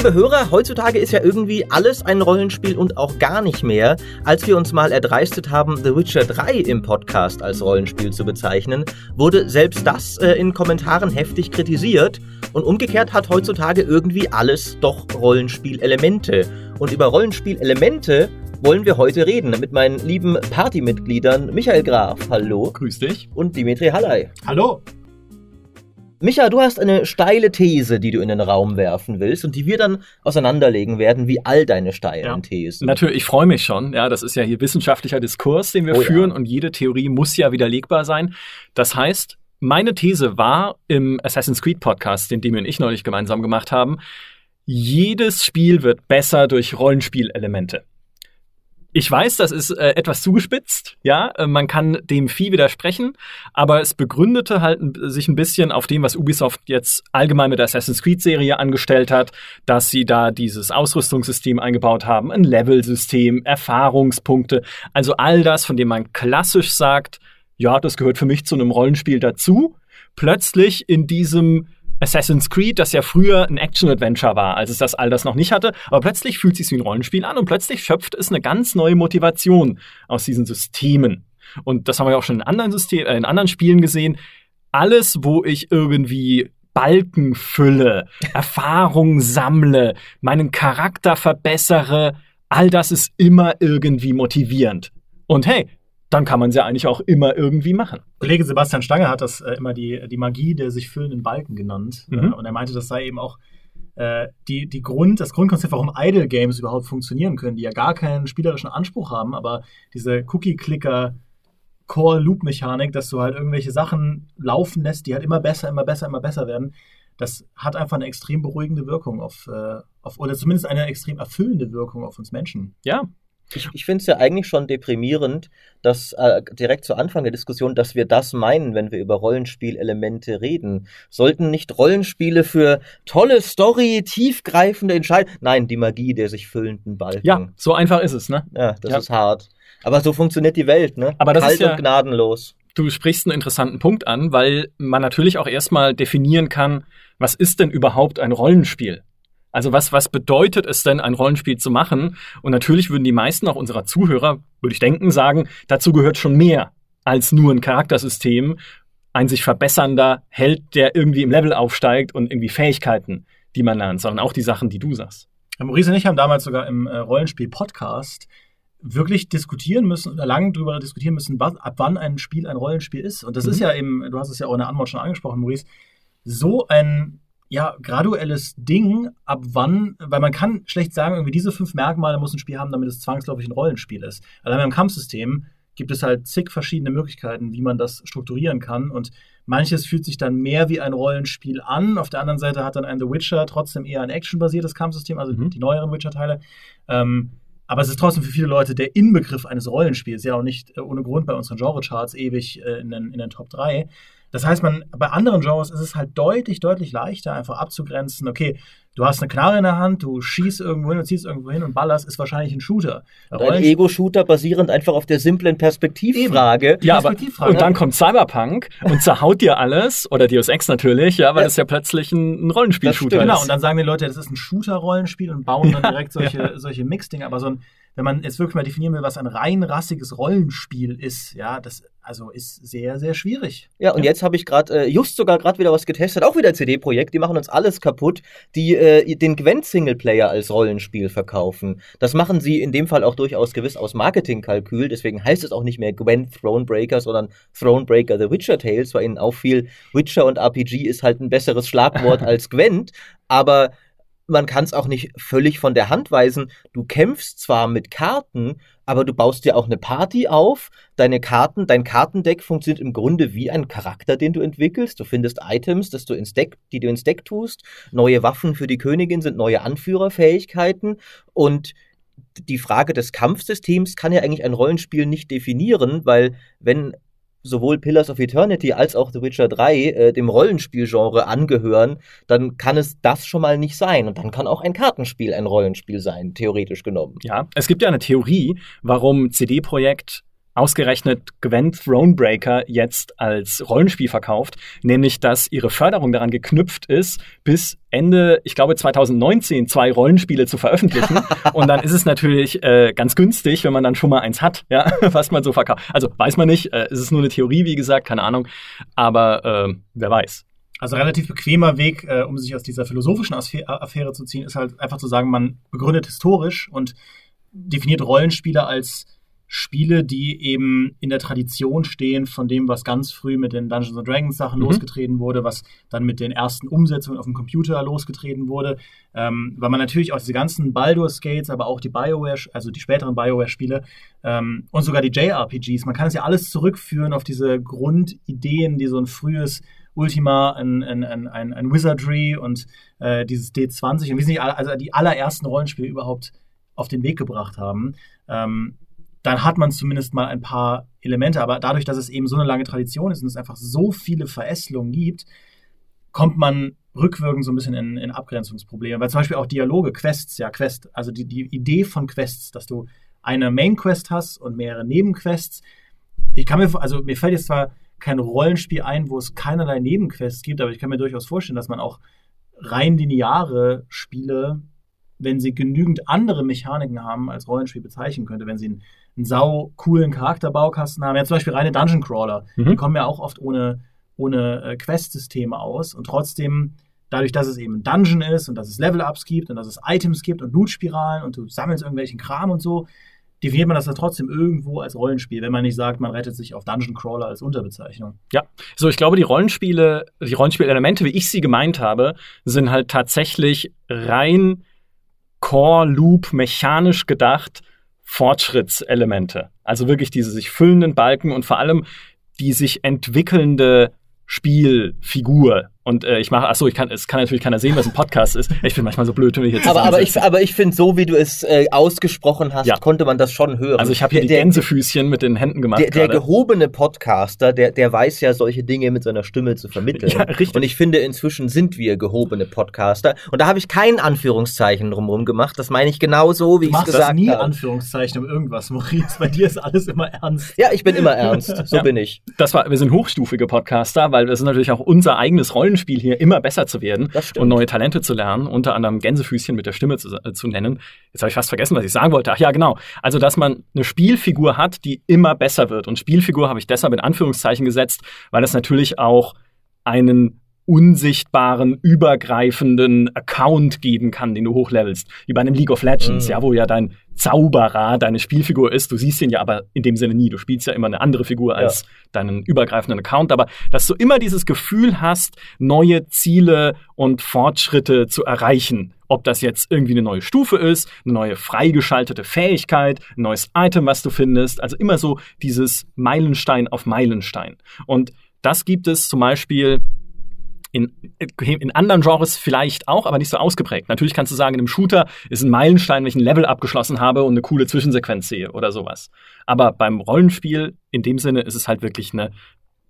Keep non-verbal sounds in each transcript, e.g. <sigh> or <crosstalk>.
Liebe Hörer, heutzutage ist ja irgendwie alles ein Rollenspiel und auch gar nicht mehr. Als wir uns mal erdreistet haben, The Witcher 3 im Podcast als Rollenspiel zu bezeichnen, wurde selbst das äh, in Kommentaren heftig kritisiert. Und umgekehrt hat heutzutage irgendwie alles doch Rollenspielelemente. Und über Rollenspielelemente wollen wir heute reden mit meinen lieben Partymitgliedern Michael Graf, hallo. Grüß dich. Und Dimitri Halley. Hallo. Micha, du hast eine steile These, die du in den Raum werfen willst und die wir dann auseinanderlegen werden, wie all deine steilen ja. Thesen. Natürlich, ich freue mich schon. Ja, das ist ja hier wissenschaftlicher Diskurs, den wir oh, führen ja. und jede Theorie muss ja widerlegbar sein. Das heißt, meine These war im Assassin's Creed Podcast, den Demi und ich neulich gemeinsam gemacht haben, jedes Spiel wird besser durch Rollenspielelemente. Ich weiß, das ist äh, etwas zugespitzt, ja, äh, man kann dem Vieh widersprechen, aber es begründete halt sich ein bisschen auf dem, was Ubisoft jetzt allgemein mit der Assassin's Creed Serie angestellt hat, dass sie da dieses Ausrüstungssystem eingebaut haben, ein Level-System, Erfahrungspunkte, also all das, von dem man klassisch sagt, ja, das gehört für mich zu einem Rollenspiel dazu, plötzlich in diesem Assassin's Creed, das ja früher ein Action-Adventure war, als es das all das noch nicht hatte, aber plötzlich fühlt es sich wie ein Rollenspiel an und plötzlich schöpft es eine ganz neue Motivation aus diesen Systemen. Und das haben wir ja auch schon in anderen Systemen, äh, in anderen Spielen gesehen. Alles, wo ich irgendwie Balken fülle, <laughs> Erfahrung sammle, meinen Charakter verbessere, all das ist immer irgendwie motivierend. Und hey, dann kann man sie ja eigentlich auch immer irgendwie machen. Kollege Sebastian Stange hat das äh, immer die, die Magie der sich füllenden Balken genannt. Mhm. Äh, und er meinte, das sei eben auch äh, die, die Grund, das Grundkonzept, warum Idle Games überhaupt funktionieren können, die ja gar keinen spielerischen Anspruch haben, aber diese Cookie-Clicker Core-Loop-Mechanik, dass du halt irgendwelche Sachen laufen lässt, die halt immer besser, immer besser, immer besser werden, das hat einfach eine extrem beruhigende Wirkung auf, äh, auf oder zumindest eine extrem erfüllende Wirkung auf uns Menschen. Ja, ich, ich finde es ja eigentlich schon deprimierend, dass äh, direkt zu Anfang der Diskussion, dass wir das meinen, wenn wir über Rollenspielelemente reden. Sollten nicht Rollenspiele für tolle Story, tiefgreifende Entscheidungen. Nein, die Magie der sich füllenden Balken. Ja, so einfach ist es, ne? Ja, das ja. ist hart. Aber so funktioniert die Welt, ne? Aber das Kalt ist ja, und gnadenlos. Du sprichst einen interessanten Punkt an, weil man natürlich auch erstmal definieren kann, was ist denn überhaupt ein Rollenspiel? Also was, was bedeutet es denn, ein Rollenspiel zu machen? Und natürlich würden die meisten auch unserer Zuhörer, würde ich denken, sagen, dazu gehört schon mehr als nur ein Charaktersystem, ein sich verbessernder Held, der irgendwie im Level aufsteigt und irgendwie Fähigkeiten, die man lernt, sondern auch die Sachen, die du sagst. Ja, Maurice und ich haben damals sogar im äh, Rollenspiel-Podcast wirklich diskutieren müssen oder lang darüber diskutieren müssen, was, ab wann ein Spiel ein Rollenspiel ist. Und das mhm. ist ja eben, du hast es ja auch in der Antwort schon angesprochen, Maurice, so ein ja, graduelles Ding, ab wann, weil man kann schlecht sagen, irgendwie diese fünf Merkmale muss ein Spiel haben, damit es zwangsläufig ein Rollenspiel ist. Allein beim Kampfsystem gibt es halt zig verschiedene Möglichkeiten, wie man das strukturieren kann. Und manches fühlt sich dann mehr wie ein Rollenspiel an. Auf der anderen Seite hat dann ein The Witcher trotzdem eher ein actionbasiertes Kampfsystem, also mhm. die neueren Witcher-Teile. Ähm, aber es ist trotzdem für viele Leute der Inbegriff eines Rollenspiels, ja auch nicht äh, ohne Grund bei unseren Genre-Charts ewig äh, in, den, in den Top 3. Das heißt, man, bei anderen Genres ist es halt deutlich, deutlich leichter, einfach abzugrenzen, okay, du hast eine Knarre in der Hand, du schießt irgendwo hin und ziehst irgendwo hin und ballerst, ist wahrscheinlich ein Shooter. Ein Ego-Shooter basierend einfach auf der simplen Perspektivfrage. Ja, Perspektivfrage. Aber, und dann kommt Cyberpunk und zerhaut dir alles, oder Deus Ex natürlich, ja, weil ja. das ja plötzlich ein, ein Rollenspiel-Shooter ist. Genau, und dann sagen die Leute, das ist ein Shooter-Rollenspiel und bauen dann direkt solche, ja. solche Mix-Dinge, aber so ein wenn man jetzt wirklich mal definieren will, was ein rein rassiges Rollenspiel ist, ja, das also ist sehr, sehr schwierig. Ja, und ja. jetzt habe ich gerade, äh, just sogar gerade wieder was getestet, auch wieder CD-Projekt, die machen uns alles kaputt, die äh, den Gwent-Singleplayer als Rollenspiel verkaufen. Das machen sie in dem Fall auch durchaus gewiss aus Marketingkalkül, deswegen heißt es auch nicht mehr Gwent Thronebreaker, sondern Thronebreaker The Witcher Tales, weil ihnen auffiel, Witcher und RPG ist halt ein besseres Schlagwort <laughs> als Gwent, aber man kann es auch nicht völlig von der Hand weisen. Du kämpfst zwar mit Karten, aber du baust dir auch eine Party auf. Deine Karten, dein Kartendeck funktioniert im Grunde wie ein Charakter, den du entwickelst. Du findest Items, dass du ins Deck, die du ins Deck tust. Neue Waffen für die Königin sind neue Anführerfähigkeiten und die Frage des Kampfsystems kann ja eigentlich ein Rollenspiel nicht definieren, weil wenn sowohl Pillars of Eternity als auch The Witcher 3 äh, dem Rollenspielgenre angehören, dann kann es das schon mal nicht sein. Und dann kann auch ein Kartenspiel ein Rollenspiel sein, theoretisch genommen. Ja, es gibt ja eine Theorie, warum CD Projekt ausgerechnet Gwen Thronebreaker jetzt als Rollenspiel verkauft, nämlich dass ihre Förderung daran geknüpft ist, bis Ende, ich glaube 2019 zwei Rollenspiele zu veröffentlichen. <laughs> und dann ist es natürlich äh, ganz günstig, wenn man dann schon mal eins hat, ja, <laughs> was man so verkauft. Also weiß man nicht, äh, es ist nur eine Theorie, wie gesagt, keine Ahnung, aber äh, wer weiß. Also relativ bequemer Weg, äh, um sich aus dieser philosophischen Affäre zu ziehen, ist halt einfach zu sagen, man begründet historisch und definiert Rollenspiele als Spiele, die eben in der Tradition stehen von dem, was ganz früh mit den Dungeons and Dragons Sachen mhm. losgetreten wurde, was dann mit den ersten Umsetzungen auf dem Computer losgetreten wurde, ähm, weil man natürlich auch diese ganzen Baldur's Gates, aber auch die BioWare, also die späteren BioWare-Spiele ähm, und sogar die JRPGs, man kann es ja alles zurückführen auf diese Grundideen, die so ein frühes Ultima, ein, ein, ein, ein Wizardry und äh, dieses D20 und wie sie also die allerersten Rollenspiele überhaupt auf den Weg gebracht haben. Ähm, dann hat man zumindest mal ein paar Elemente. Aber dadurch, dass es eben so eine lange Tradition ist und es einfach so viele Verästelungen gibt, kommt man rückwirkend so ein bisschen in, in Abgrenzungsprobleme. Weil zum Beispiel auch Dialoge, Quests, ja, Quest, also die, die Idee von Quests, dass du eine Main-Quest hast und mehrere Nebenquests. Ich kann mir, also mir fällt jetzt zwar kein Rollenspiel ein, wo es keinerlei Nebenquests gibt, aber ich kann mir durchaus vorstellen, dass man auch rein lineare Spiele, wenn sie genügend andere Mechaniken haben, als Rollenspiel bezeichnen könnte, wenn sie ein einen sau coolen Charakterbaukasten haben. Ja, zum Beispiel reine Dungeon Crawler. Mhm. Die kommen ja auch oft ohne, ohne äh, Quest-Systeme aus und trotzdem, dadurch, dass es eben ein Dungeon ist und dass es Level-Ups gibt und dass es Items gibt und Loot-Spiralen und du sammelst irgendwelchen Kram und so, definiert man das dann trotzdem irgendwo als Rollenspiel, wenn man nicht sagt, man rettet sich auf Dungeon Crawler als Unterbezeichnung. Ja, so ich glaube, die Rollenspiele, die Rollenspielelemente, wie ich sie gemeint habe, sind halt tatsächlich rein Core Loop mechanisch gedacht Fortschrittselemente. Also wirklich diese sich füllenden Balken und vor allem die sich entwickelnde Spielfigur. Und äh, ich mache, achso, ich kann, es kann natürlich keiner sehen, was ein Podcast ist. Ich bin manchmal so blöd, wenn ich jetzt Aber, aber ich, aber ich finde, so wie du es äh, ausgesprochen hast, ja. konnte man das schon hören. Also ich habe hier der, die Gänsefüßchen mit den Händen gemacht. Der, der gehobene Podcaster, der, der weiß ja, solche Dinge mit seiner Stimme zu vermitteln. <laughs> Ja, richtig. Und ich finde, inzwischen sind wir gehobene Podcaster. Und da habe ich kein Anführungszeichen drumherum gemacht. Das meine ich genau so, wie ich es gesagt habe. Du machst nie Anführungszeichen um irgendwas, Maurice. Bei dir ist alles immer ernst. Ja, ich bin immer ernst. <laughs> So ja. bin ich. Das war, wir sind hochstufige Podcaster, weil wir sind natürlich auch unser eigenes Rollenspiel Rollenspiel hier immer besser zu werden und neue Talente zu lernen, unter anderem Gänsefüßchen mit der Stimme zu, äh, zu nennen. Jetzt habe ich fast vergessen, was ich sagen wollte. Ach ja, genau. Also, dass man eine Spielfigur hat, die immer besser wird. Und Spielfigur habe ich deshalb in Anführungszeichen gesetzt, weil das natürlich auch einen unsichtbaren, übergreifenden Account geben kann, den du hochlevelst. Wie bei einem League of Legends, mhm. ja, wo ja dein Zauberer deine Spielfigur ist. Du siehst ihn ja aber in dem Sinne nie. Du spielst ja immer eine andere Figur als ja. deinen übergreifenden Account. Aber dass du immer dieses Gefühl hast, neue Ziele und Fortschritte zu erreichen. Ob das jetzt irgendwie eine neue Stufe ist, eine neue freigeschaltete Fähigkeit, ein neues Item, was du findest. Also immer so dieses Meilenstein auf Meilenstein. Und das gibt es zum Beispiel in, in anderen Genres vielleicht auch, aber nicht so ausgeprägt. Natürlich kannst du sagen, in einem Shooter ist ein Meilenstein, wenn ich ein Level abgeschlossen habe und eine coole Zwischensequenz sehe oder sowas. Aber beim Rollenspiel, in dem Sinne, ist es halt wirklich eine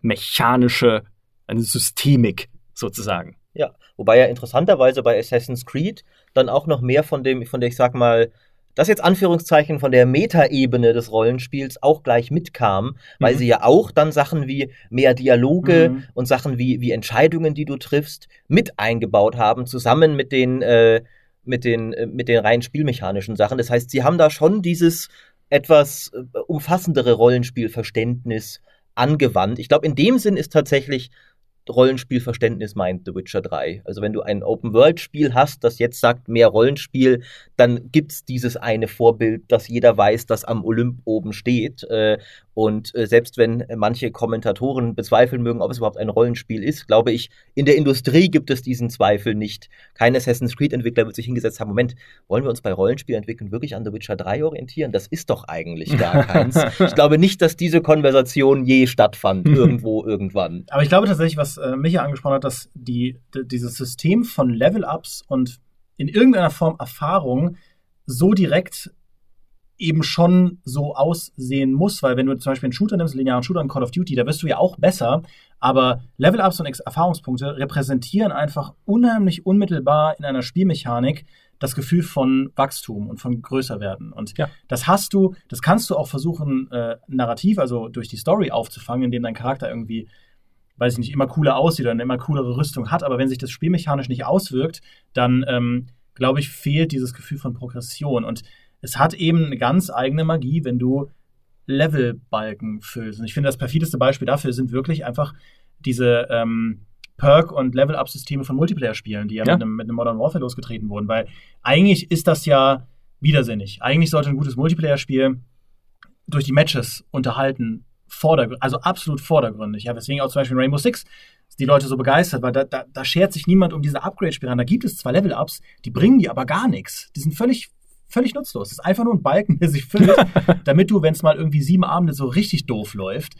mechanische, eine Systemik sozusagen. Ja, wobei ja interessanterweise bei Assassin's Creed dann auch noch mehr von dem, von der ich sag mal, das jetzt Anführungszeichen von der Metaebene des Rollenspiels auch gleich mitkam, weil mhm. sie ja auch dann Sachen wie mehr Dialoge mhm. und Sachen wie, wie Entscheidungen, die du triffst, mit eingebaut haben, zusammen mit den, äh, mit den, äh, mit den rein spielmechanischen Sachen. Das heißt, sie haben da schon dieses etwas äh, umfassendere Rollenspielverständnis angewandt. Ich glaube, in dem Sinn ist tatsächlich Rollenspielverständnis meint The Witcher 3. Also wenn du ein Open-World-Spiel hast, das jetzt sagt mehr Rollenspiel, dann gibt es dieses eine Vorbild, das jeder weiß, das am Olymp oben steht. Äh, und äh, selbst wenn manche Kommentatoren bezweifeln mögen, ob es überhaupt ein Rollenspiel ist, glaube ich, in der Industrie gibt es diesen Zweifel nicht. Kein Assassin's Creed-Entwickler wird sich hingesetzt haben, Moment, wollen wir uns bei Rollenspielentwicklung wirklich an The Witcher 3 orientieren? Das ist doch eigentlich gar <laughs> keins. ich glaube nicht, dass diese Konversation je stattfand, irgendwo, irgendwann. Aber ich glaube tatsächlich, was äh, Micha angesprochen hat, dass die, dieses System von Level-Ups und in irgendeiner Form Erfahrung so direkt eben schon so aussehen muss, weil wenn du zum Beispiel einen Shooter nimmst, einen linearen Shooter, einen Call of Duty, da wirst du ja auch besser, aber Level-Ups und Erfahrungspunkte repräsentieren einfach unheimlich unmittelbar in einer Spielmechanik das Gefühl von Wachstum und von größer werden. Und Ja. das hast du, das kannst du auch versuchen, äh, narrativ, also durch die Story aufzufangen, indem dein Charakter irgendwie, weiß ich nicht, immer cooler aussieht oder eine immer coolere Rüstung hat. Aber wenn sich das spielmechanisch nicht auswirkt, dann ähm, glaube ich, fehlt dieses Gefühl von Progression. Und es hat eben eine ganz eigene Magie, wenn du Levelbalken füllst. Und ich finde, das perfideste Beispiel dafür sind wirklich einfach diese ähm, Perk- und Level-Up-Systeme von Multiplayer-Spielen, die ja, Ja. Mit, einem, mit einem Modern Warfare losgetreten wurden. Weil eigentlich ist das ja widersinnig. Eigentlich sollte ein gutes Multiplayer-Spiel durch die Matches unterhalten, also absolut vordergründig. Ja, weswegen auch zum Beispiel in Rainbow Six die Leute so begeistert, weil da, da, da schert sich niemand um diese Upgrade-Spiralen. Da gibt es zwar Level-Ups, die bringen dir aber gar nichts. Die sind völlig, völlig nutzlos. Das ist einfach nur ein Balken, der sich füllt, <laughs> damit du, wenn es mal irgendwie sieben Abende so richtig doof läuft,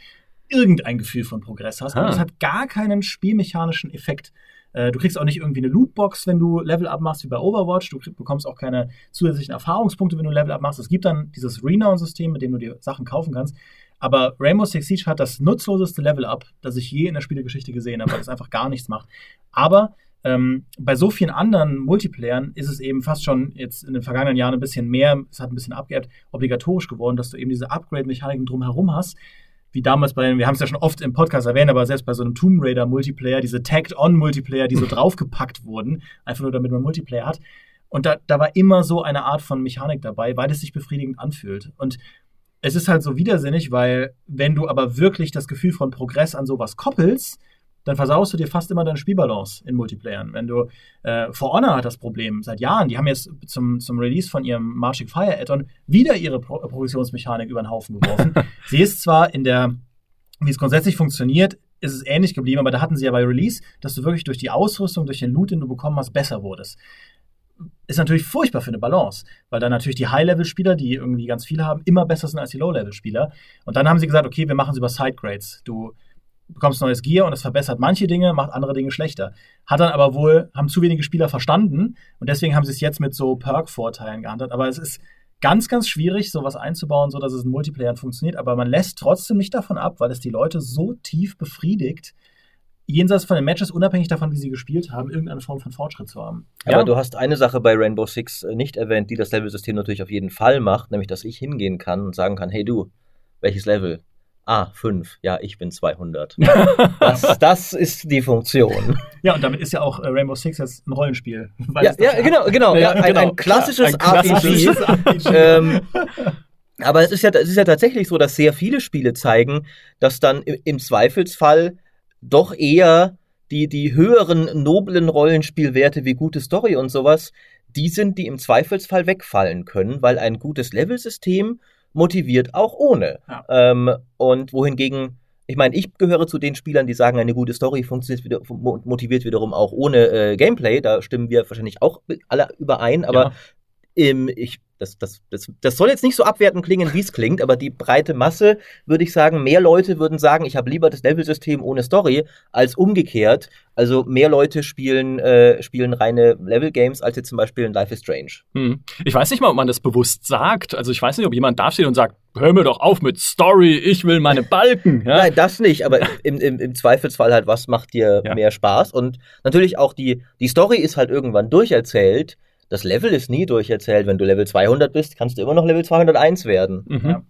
irgendein Gefühl von Progress hast. Ah. Und das hat gar keinen spielmechanischen Effekt. Äh, Du kriegst auch nicht irgendwie eine Lootbox, wenn du Level-Up machst, wie bei Overwatch. Du bekommst auch keine zusätzlichen Erfahrungspunkte, wenn du Level-Up machst. Es gibt dann dieses Renown-System, mit dem du dir Sachen kaufen kannst. Aber Rainbow Six Siege hat das nutzloseste Level-Up, das ich je in der Spielegeschichte gesehen habe, weil es einfach gar nichts macht. Aber ähm, bei so vielen anderen Multiplayern ist es eben fast schon jetzt in den vergangenen Jahren ein bisschen mehr, es hat ein bisschen abgeebbt, obligatorisch geworden, dass du eben diese Upgrade-Mechaniken drumherum hast. Wie damals bei, wir haben es ja schon oft im Podcast erwähnt, aber selbst bei so einem Tomb Raider Multiplayer, diese Tagged-on-Multiplayer, die so <laughs> draufgepackt wurden, einfach nur damit man Multiplayer hat. Und da, da war immer so eine Art von Mechanik dabei, weil es sich befriedigend anfühlt. Und es ist halt so widersinnig, weil wenn du aber wirklich das Gefühl von Progress an sowas koppelst, dann versaust du dir fast immer deine Spielbalance in Multiplayern. Wenn du äh, For Honor hat das Problem seit Jahren, die haben jetzt zum, zum Release von ihrem Marching Fire Add-on wieder ihre Pro Progressionsmechanik über den Haufen geworfen. <laughs> sie ist zwar in der, wie es grundsätzlich funktioniert, ist es ähnlich geblieben, aber da hatten sie ja bei Release, dass du wirklich durch die Ausrüstung, durch den Loot, den du bekommen hast, besser wurdest ist natürlich furchtbar für eine Balance, weil dann natürlich die High-Level-Spieler, die irgendwie ganz viele haben, immer besser sind als die Low-Level-Spieler. Und dann haben sie gesagt, okay, wir machen es über Side-Grades. Du bekommst neues Gear und es verbessert manche Dinge, macht andere Dinge schlechter. Hat dann aber wohl, haben zu wenige Spieler verstanden und deswegen haben sie es jetzt mit so Perk-Vorteilen gehandelt. Aber es ist ganz, ganz schwierig, sowas einzubauen, so dass es in Multiplayer funktioniert. Aber man lässt trotzdem nicht davon ab, weil es die Leute so tief befriedigt, jenseits von den Matches, unabhängig davon, wie sie gespielt haben, irgendeine Form von Fortschritt zu haben. Aber Ja. du hast eine Sache bei Rainbow Six äh, nicht erwähnt, die das Level-System natürlich auf jeden Fall macht, nämlich dass ich hingehen kann und sagen kann, hey du, welches Level? Ah, 5. Ja, ich bin 200. <laughs> das, das ist die Funktion. Ja, und damit ist ja auch äh, Rainbow Six jetzt ein Rollenspiel. ja, ja, hat. genau, genau. Ja, Ja, ein, genau. ein klassisches Ein klassisches RPG. <laughs> ähm, aber es ist, ja, es ist ja tatsächlich so, dass sehr viele Spiele zeigen, dass dann im, im Zweifelsfall doch eher die, die höheren, noblen Rollenspielwerte wie gute Story und sowas, die sind, die im Zweifelsfall wegfallen können, weil ein gutes Levelsystem motiviert auch ohne. Ja. Ähm, und wohingegen, ich meine, ich gehöre zu den Spielern, die sagen, eine gute Story funktioniert wieder, mo- motiviert wiederum auch ohne äh, Gameplay. Da stimmen wir wahrscheinlich auch alle überein, aber Ja. ähm, ich, das, das, das, das soll jetzt nicht so abwertend klingen, wie es klingt, aber die breite Masse, würde ich sagen, mehr Leute würden sagen, ich habe lieber das Levelsystem ohne Story, als umgekehrt. Also mehr Leute spielen, äh, spielen reine Level-Games, als jetzt zum Beispiel in Life is Strange. Hm. Ich weiß nicht mal, ob man das bewusst sagt. Also ich weiß nicht, ob jemand da steht und sagt, hör mir doch auf mit Story, ich will meine Balken. Ja? Nein, das nicht, aber im, im, im Zweifelsfall halt, was macht dir Ja. mehr Spaß? Und natürlich auch die, die Story ist halt irgendwann durcherzählt. Das Level ist nie durcherzählt. Wenn du Level 200 bist, kannst du immer noch Level 201 werden. Mhm. Ja.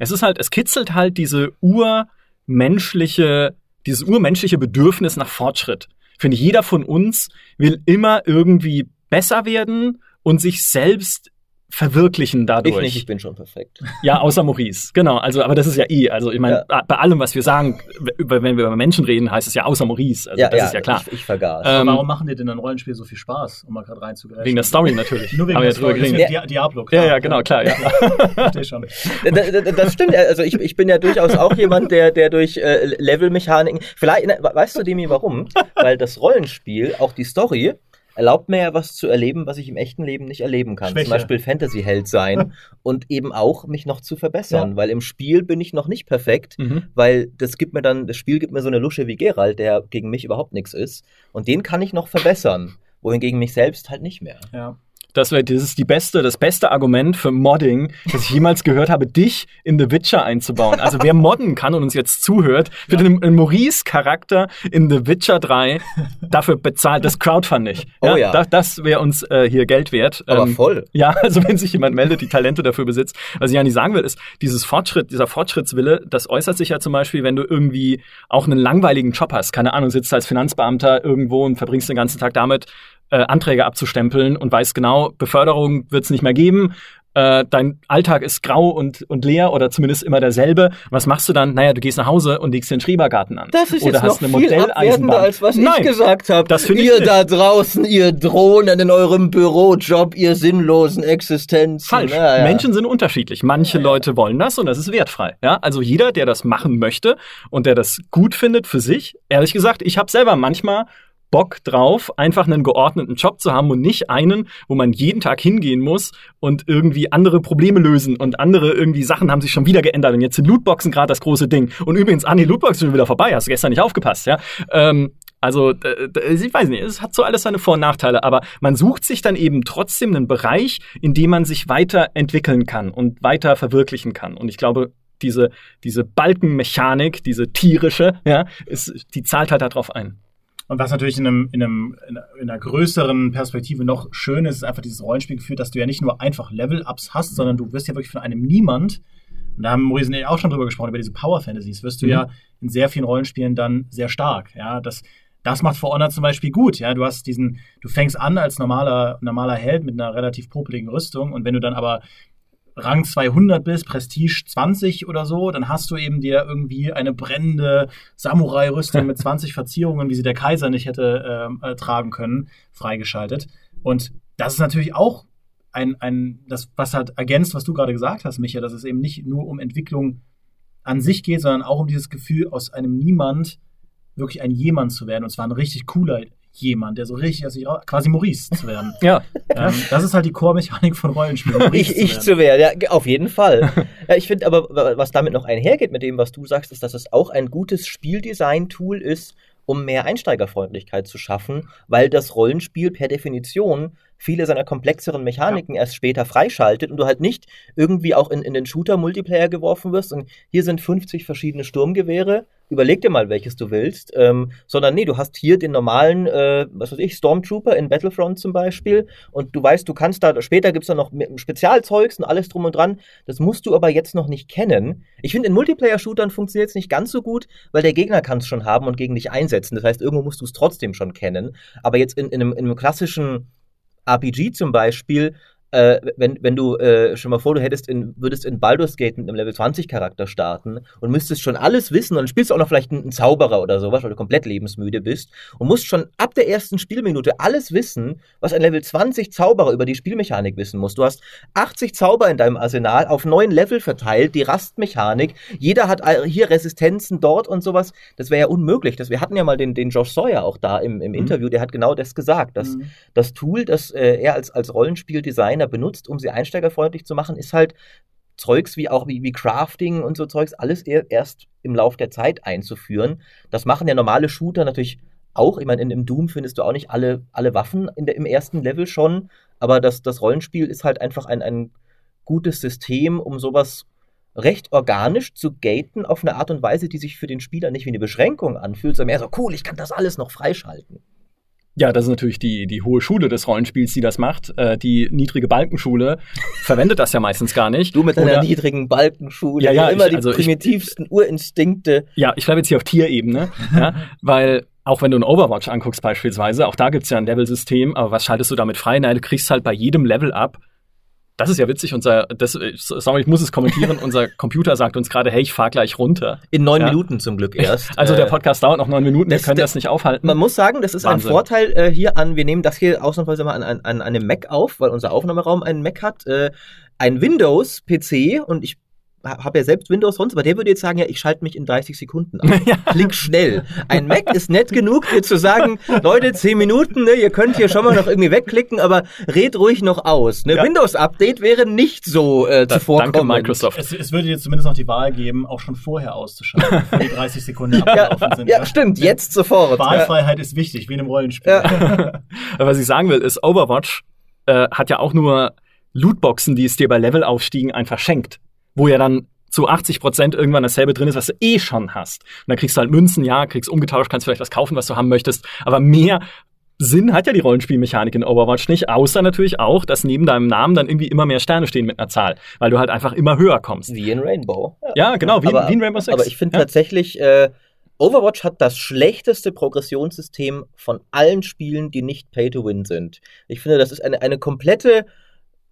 Es ist halt, es kitzelt halt diese urmenschliche, dieses urmenschliche Bedürfnis nach Fortschritt. Ich finde, jeder von uns will immer irgendwie besser werden und sich selbst verwirklichen dadurch. Ich nicht, ich bin schon perfekt. <laughs> Ja, außer Maurice. Genau, also, aber das ist ja eh. Also, ich meine, bei allem, was wir sagen, wenn wir über Menschen reden, heißt es ja außer Maurice. Also, das ist ja klar. Ich, ich vergaß. Ähm, Warum machen dir denn ein Rollenspiel so viel Spaß, um mal gerade reinzugreifen? wegen der Story natürlich. <laughs> Nur wegen Haben wir der ja Story. Dia- Diablo, Ja, ja, genau, klar, ja. <laughs> Versteh schon. das, das, das stimmt. Also ich, ich bin ja durchaus auch jemand, der, der durch äh, Levelmechaniken. Vielleicht, ne, weißt du, Demi, warum? Weil das Rollenspiel, auch die Story, erlaubt mir ja was zu erleben, was ich im echten Leben nicht erleben kann. Schwäche. Zum Beispiel Fantasy-Held sein <laughs> und eben auch mich noch zu verbessern, weil im Spiel bin ich noch nicht perfekt, Mhm. weil das gibt mir dann, das Spiel gibt mir so eine Lusche wie Geralt, der gegen mich überhaupt nichts ist und den kann ich noch verbessern, wohingegen mich selbst halt nicht mehr. Ja. Das, wär, das ist die beste, das beste Argument für Modding, das ich jemals gehört habe, dich in The Witcher einzubauen. Also wer modden kann und uns jetzt zuhört, für ja. den Maurice-Charakter in The Witcher 3 dafür bezahlt, das Crowdfunding. Ja, oh ja. Das, das wäre uns äh, hier Geld wert. Aber ähm, voll. Ja, <laughs> also wenn sich jemand meldet, die Talente dafür besitzt. Was ich ja nicht sagen will, ist, dieses Fortschritt, dieser Fortschrittswille, das äußert sich ja zum Beispiel, wenn du irgendwie auch einen langweiligen Job hast. Keine Ahnung, sitzt als Finanzbeamter irgendwo und verbringst den ganzen Tag damit, äh, Anträge abzustempeln und weißt genau, Beförderung wird es nicht mehr geben. Äh, dein Alltag ist grau und, und leer oder zumindest immer derselbe. Was machst du dann? Naja, du gehst nach Hause und legst den Schrebergarten an. Das ist oder jetzt hast noch eine viel abwertender, als was Nein, ich gesagt habe. Das ihr da draußen, ihr Drohnen in eurem Bürojob, ihr sinnlosen Existenzen. Falsch. Ja, ja. Menschen sind unterschiedlich. Manche ja, Leute wollen das und das ist wertfrei. Ja, also jeder, der das machen möchte und der das gut findet für sich. Ehrlich gesagt, ich habe selber manchmal Bock drauf, einfach einen geordneten Job zu haben und nicht einen, wo man jeden Tag hingehen muss und irgendwie andere Probleme lösen und andere irgendwie Sachen haben sich schon wieder geändert und jetzt sind Lootboxen gerade das große Ding. Und übrigens, ah nee, Lootboxen sind schon wieder vorbei, hast du gestern nicht aufgepasst, ja? Ähm, also, ich weiß nicht, es hat so alles seine Vor- und Nachteile, aber man sucht sich dann eben trotzdem einen Bereich, in dem man sich weiterentwickeln kann und weiter verwirklichen kann. Und ich glaube, diese, diese Balkenmechanik, diese tierische, ja, ist, die zahlt halt darauf ein. Und was natürlich in, einem, in, einem, in einer größeren Perspektive noch schön ist, ist einfach dieses Rollenspielgefühl, dass du ja nicht nur einfach Level-Ups hast, sondern du wirst ja wirklich von einem Niemand, und da haben Maurice und ich auch schon drüber gesprochen, über diese Power-Fantasies, wirst du mhm. ja in sehr vielen Rollenspielen dann sehr stark. Ja, das, das macht For Honor zum Beispiel gut. Ja, du hast diesen, du fängst an als normaler, normaler Held mit einer relativ popeligen Rüstung und wenn du dann aber Rang 200 bist, Prestige 20 oder so, dann hast du eben dir irgendwie eine brennende Samurai-Rüstung mit 20 Verzierungen, wie sie der Kaiser nicht hätte äh, äh, tragen können, freigeschaltet. Und das ist natürlich auch ein, ein, das, was halt ergänzt, was du gerade gesagt hast, Micha, dass es eben nicht nur um Entwicklung an sich geht, sondern auch um dieses Gefühl, aus einem Niemand wirklich ein Jemand zu werden. Und zwar ein richtig cooler jemand, der so richtig, also quasi Maurice zu werden. ja. Ähm, das ist halt die Core-Mechanik von Rollenspielen. ich, ich zu werden, ja, auf jeden Fall. ja, ich finde aber, was damit noch einhergeht mit dem, was du sagst, ist, dass es auch ein gutes Spieldesign-Tool ist, um mehr Einsteigerfreundlichkeit zu schaffen, weil das Rollenspiel per Definition viele seiner komplexeren Mechaniken ja. erst später freischaltet und du halt nicht irgendwie auch in, in den Shooter-Multiplayer geworfen wirst und hier sind 50 verschiedene Sturmgewehre, überleg dir mal, welches du willst, ähm, sondern nee, du hast hier den normalen, äh, was weiß ich, Stormtrooper in Battlefront zum Beispiel und du weißt, du kannst da, später gibt's da noch Spezialzeugs und alles drum und dran, das musst du aber jetzt noch nicht kennen. Ich finde, in Multiplayer-Shootern funktioniert es nicht ganz so gut, weil der Gegner kann es schon haben und gegen dich einsetzen, das heißt, irgendwo musst du es trotzdem schon kennen, aber jetzt in, in, einem, in einem klassischen RPG zum Beispiel äh, wenn, wenn du, äh, schon mal vor, du hättest in, würdest in Baldur's Gate mit einem Level 20 Charakter starten und müsstest schon alles wissen und dann spielst du auch noch vielleicht einen, einen Zauberer oder sowas, weil du komplett lebensmüde bist und musst schon ab der ersten Spielminute alles wissen, was ein Level 20 Zauberer über die Spielmechanik wissen muss. Du hast 80 Zauber in deinem Arsenal auf neun Level verteilt, die Rastmechanik, jeder hat hier Resistenzen dort und sowas. Das wäre ja unmöglich. Das, wir hatten ja mal den, den Josh Sawyer auch da im, im mhm. Interview, der hat genau das gesagt, dass mhm. das Tool, das äh, er als, als Rollenspieldesigner Designer benutzt, um sie einsteigerfreundlich zu machen, ist halt Zeugs wie auch wie, wie Crafting und so Zeugs, alles erst im Lauf der Zeit einzuführen. Das machen ja normale Shooter natürlich auch. Ich meine, in, im Doom findest du auch nicht alle, alle Waffen der, im ersten Level schon, aber das, das Rollenspiel ist halt einfach ein, ein gutes System, um sowas recht organisch zu gaten auf eine Art und Weise, die sich für den Spieler nicht wie eine Beschränkung anfühlt, sondern mehr so, cool, ich kann das alles noch freischalten. Ja, das ist natürlich die, die hohe Schule des Rollenspiels, die das macht. Äh, die niedrige Balkenschule <laughs> verwendet das ja meistens gar nicht. Du mit deiner niedrigen Balkenschule, ja, ja, immer ich, also die primitivsten ich, Urinstinkte. Ja, ich bleibe jetzt hier auf Tierebene, <laughs> ja, weil auch wenn du ein Overwatch anguckst beispielsweise, auch da gibt's ja ein Level-System, aber was schaltest du damit frei? Nein, du kriegst halt bei jedem Level ab das ist ja witzig. Unser, das, äh, sorry, ich muss es kommentieren. <laughs> unser Computer sagt uns gerade, hey, ich fahr gleich runter. In neun ja. Minuten zum Glück erst. Also der äh, Podcast dauert noch neun Minuten. Wir können das nicht aufhalten. Man muss sagen, das ist Wahnsinn. ein Vorteil äh, hier an. Wir nehmen das hier ausnahmsweise mal an, an, an einem Mac auf, weil unser Aufnahmeraum einen Mac hat. Äh, ein Windows-PC und ich habe ja selbst Windows sonst, aber der würde jetzt sagen, ja, ich schalte mich in 30 Sekunden an. <laughs> ja. Klick schnell. Ein Mac ist nett genug, dir zu sagen, <laughs> Leute, 10 Minuten, ne, ihr könnt hier schon mal noch irgendwie wegklicken, aber red ruhig noch aus. Ne? Ja. Windows-Update wäre nicht so äh, zuvorkommend. Danke, Microsoft. Es, es, würde dir zumindest noch die Wahl geben, auch schon vorher auszuschalten, <laughs> bevor die 30 Sekunden abgelaufen ja, sind. Ja, stimmt, jetzt sofort. Wahlfreiheit ist wichtig, wie in einem Rollenspiel. Was ich sagen will, ist Overwatch äh, hat ja auch nur Lootboxen, die es dir bei Levelaufstiegen einfach schenkt. Wo ja dann zu 80 Prozent irgendwann dasselbe drin ist, was du eh schon hast. Und dann kriegst du halt Münzen, ja, kriegst umgetauscht, kannst vielleicht was kaufen, was du haben möchtest. Aber mehr Sinn hat ja die Rollenspielmechanik in Overwatch nicht, außer natürlich auch, dass neben deinem Namen dann irgendwie immer mehr Sterne stehen mit einer Zahl, weil du halt einfach immer höher kommst. Wie in Rainbow. Ja, genau, wie, aber, wie in Rainbow Six. Aber ich finde ja. tatsächlich, äh, Overwatch hat das schlechteste Progressionssystem von allen Spielen, die nicht Pay-to-Win sind. Ich finde, das ist eine, eine komplette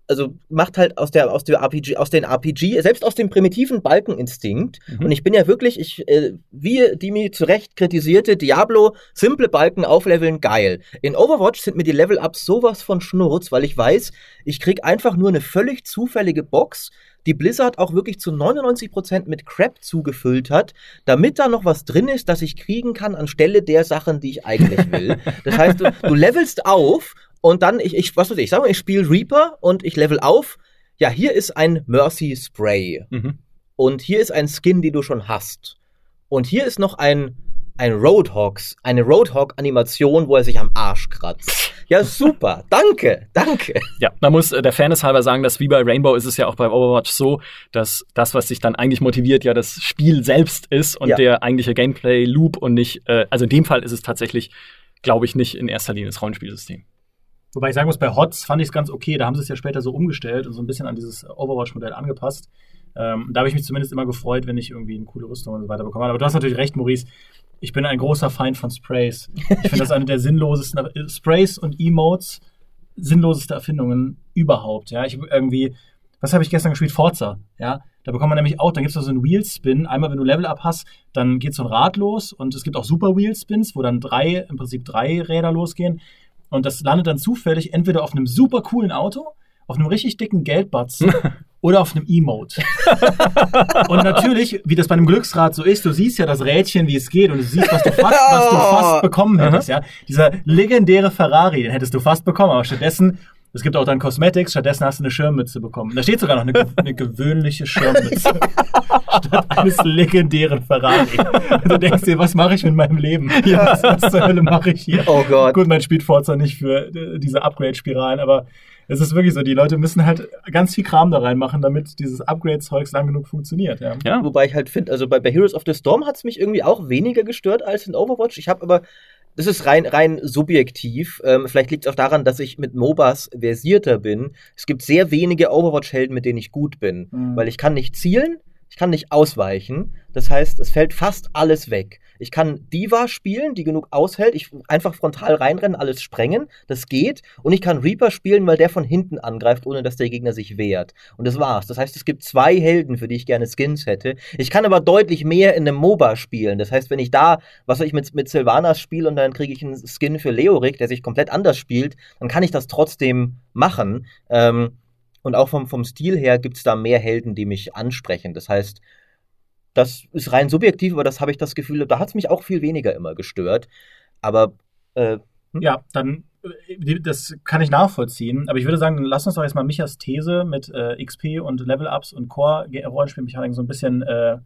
also macht halt aus der aus der RPG aus den RPG selbst aus dem primitiven Balkeninstinkt mhm. und ich bin ja wirklich ich äh, wie Dimi zu Recht kritisierte Diablo simple Balken aufleveln geil in Overwatch sind mir die Level Ups sowas von Schnurz weil ich weiß ich krieg einfach nur eine völlig zufällige Box die Blizzard auch wirklich zu 99% mit Crap zugefüllt hat, damit da noch was drin ist, das ich kriegen kann anstelle der Sachen, die ich eigentlich will. <laughs> Das heißt, du, du levelst auf und dann, ich, ich was weiß ich, ich sag mal, ich spiele Reaper und ich level auf. Ja, hier ist ein Mercy Spray. Mhm. Und hier ist ein Skin, die du schon hast. Und hier ist noch ein, ein Roadhogs, eine Roadhog-Animation, wo er sich am Arsch kratzt. Ja, super. <laughs> danke, danke. Ja, man muss äh, der Fairness halber sagen, dass wie bei Rainbow ist es ja auch bei Overwatch so, dass das, was sich dann eigentlich motiviert, ja das Spiel selbst ist und ja. der eigentliche Gameplay-Loop und nicht, äh, also in dem Fall ist es tatsächlich, glaube ich, nicht in erster Linie das Rollenspielsystem. Wobei ich sagen muss, bei HOTS fand ich es ganz okay. Da haben sie es ja später so umgestellt und so ein bisschen an dieses Overwatch-Modell angepasst. Ähm, da habe ich mich zumindest immer gefreut, wenn ich irgendwie eine coole Rüstung und so weiter bekomme. Aber du hast natürlich recht, Maurice. Ich bin ein großer Feind von Sprays. Ich finde <laughs> das eine der sinnlosesten Sprays und Emotes sinnloseste Erfindungen überhaupt. Ja, ich irgendwie, was habe ich gestern gespielt? Forza. Ja, da bekommt man nämlich auch, dann gibt es so einen Wheelspin. Einmal, wenn du Level Up hast, dann geht so ein Rad los und es gibt auch Super Wheelspins, wo dann drei, im Prinzip drei Räder losgehen. Und das landet dann zufällig entweder auf einem super coolen Auto, auf einem richtig dicken Geldbatzen <laughs> oder auf einem Emote. und natürlich, wie das bei einem Glücksrad so ist, du siehst ja das Rädchen, wie es geht und du siehst, was du fast, was du fast <laughs> bekommen hättest. Ja? Dieser legendäre Ferrari, den hättest du fast bekommen, aber stattdessen es gibt auch dann Cosmetics, stattdessen hast du eine Schirmmütze bekommen. Da steht sogar noch eine, eine gewöhnliche Schirmmütze. <laughs> statt eines legendären Ferrari. Du denkst dir, was mache ich mit meinem Leben? Ja. Was, was zur Hölle mache ich hier? Oh Gott. Gut, man spielt Forza nicht für äh, diese Upgrade-Spiralen, aber es ist wirklich so, die Leute müssen halt ganz viel Kram da reinmachen, damit dieses Upgrade-Zeugs lang genug funktioniert. Ja, ja wobei ich halt finde, also bei, bei Heroes of the Storm hat es mich irgendwie auch weniger gestört als in Overwatch. Ich habe aber das ist rein, rein subjektiv. Ähm, vielleicht liegt es auch daran, dass ich mit MOBAs versierter bin. Es gibt sehr wenige Overwatch-Helden, mit denen ich gut bin. Mhm. Weil ich kann nicht zielen, ich kann nicht ausweichen. Das heißt, es fällt fast alles weg. Ich kann Diva spielen, die genug aushält. Ich einfach frontal reinrennen, alles sprengen. Das geht. Und ich kann Reaper spielen, weil der von hinten angreift, ohne dass der Gegner sich wehrt. Und das war's. Das heißt, es gibt zwei Helden, für die ich gerne Skins hätte. Ich kann aber deutlich mehr in einem MOBA spielen. Das heißt, wenn ich da, was soll ich mit, mit Sylvanas spiele und dann kriege ich einen Skin für Leoric, der sich komplett anders spielt, dann kann ich das trotzdem machen. Ähm, und auch vom, vom Stil her gibt es da mehr Helden, die mich ansprechen. Das heißt, das ist rein subjektiv, aber das habe ich das Gefühl, da hat es mich auch viel weniger immer gestört. Aber äh, hm? ja, dann äh, das kann ich nachvollziehen, aber ich würde sagen, lass uns doch jetzt mal Michas These mit äh, XP und Level-Ups und Core-Rollenspielmechaniken so ein bisschen äh,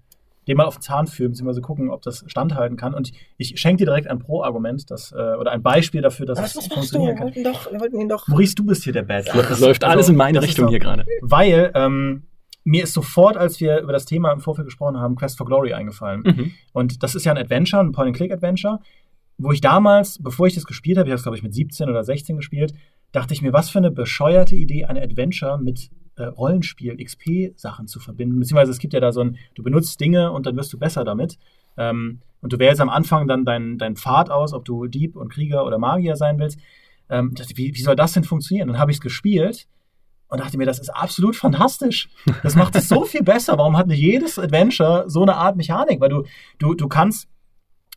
dem mal auf den Zahn führen, beziehungsweise gucken, ob das standhalten kann. Und ich schenke dir direkt ein Pro-Argument, das, äh, oder ein Beispiel dafür, dass was, es was funktionieren kann. Wir doch, wir wollten ihn doch. Maurice, du bist hier der Bad. Das, das läuft alles also, in meine Richtung hier gerade. Weil ähm, mir ist sofort, als wir über das Thema im Vorfeld gesprochen haben, Quest for Glory eingefallen. Mhm. Und das ist ja ein Adventure, ein Point-and-Click-Adventure, wo ich damals, bevor ich das gespielt habe, ich habe es, glaube ich, mit 17 oder 16 gespielt, dachte ich mir, was für eine bescheuerte Idee, eine Adventure mit äh, Rollenspiel, XP-Sachen zu verbinden. Beziehungsweise es gibt ja da so ein, du benutzt Dinge und dann wirst du besser damit. Ähm, und du wählst am Anfang dann deinen dein Pfad aus, ob du Dieb und Krieger oder Magier sein willst. Ähm, dachte, wie, wie soll das denn funktionieren? Dann habe ich es gespielt und dachte mir, das ist absolut fantastisch. Das macht es so <laughs> viel besser. Warum hat nicht jedes Adventure so eine Art Mechanik? Weil du, du, du kannst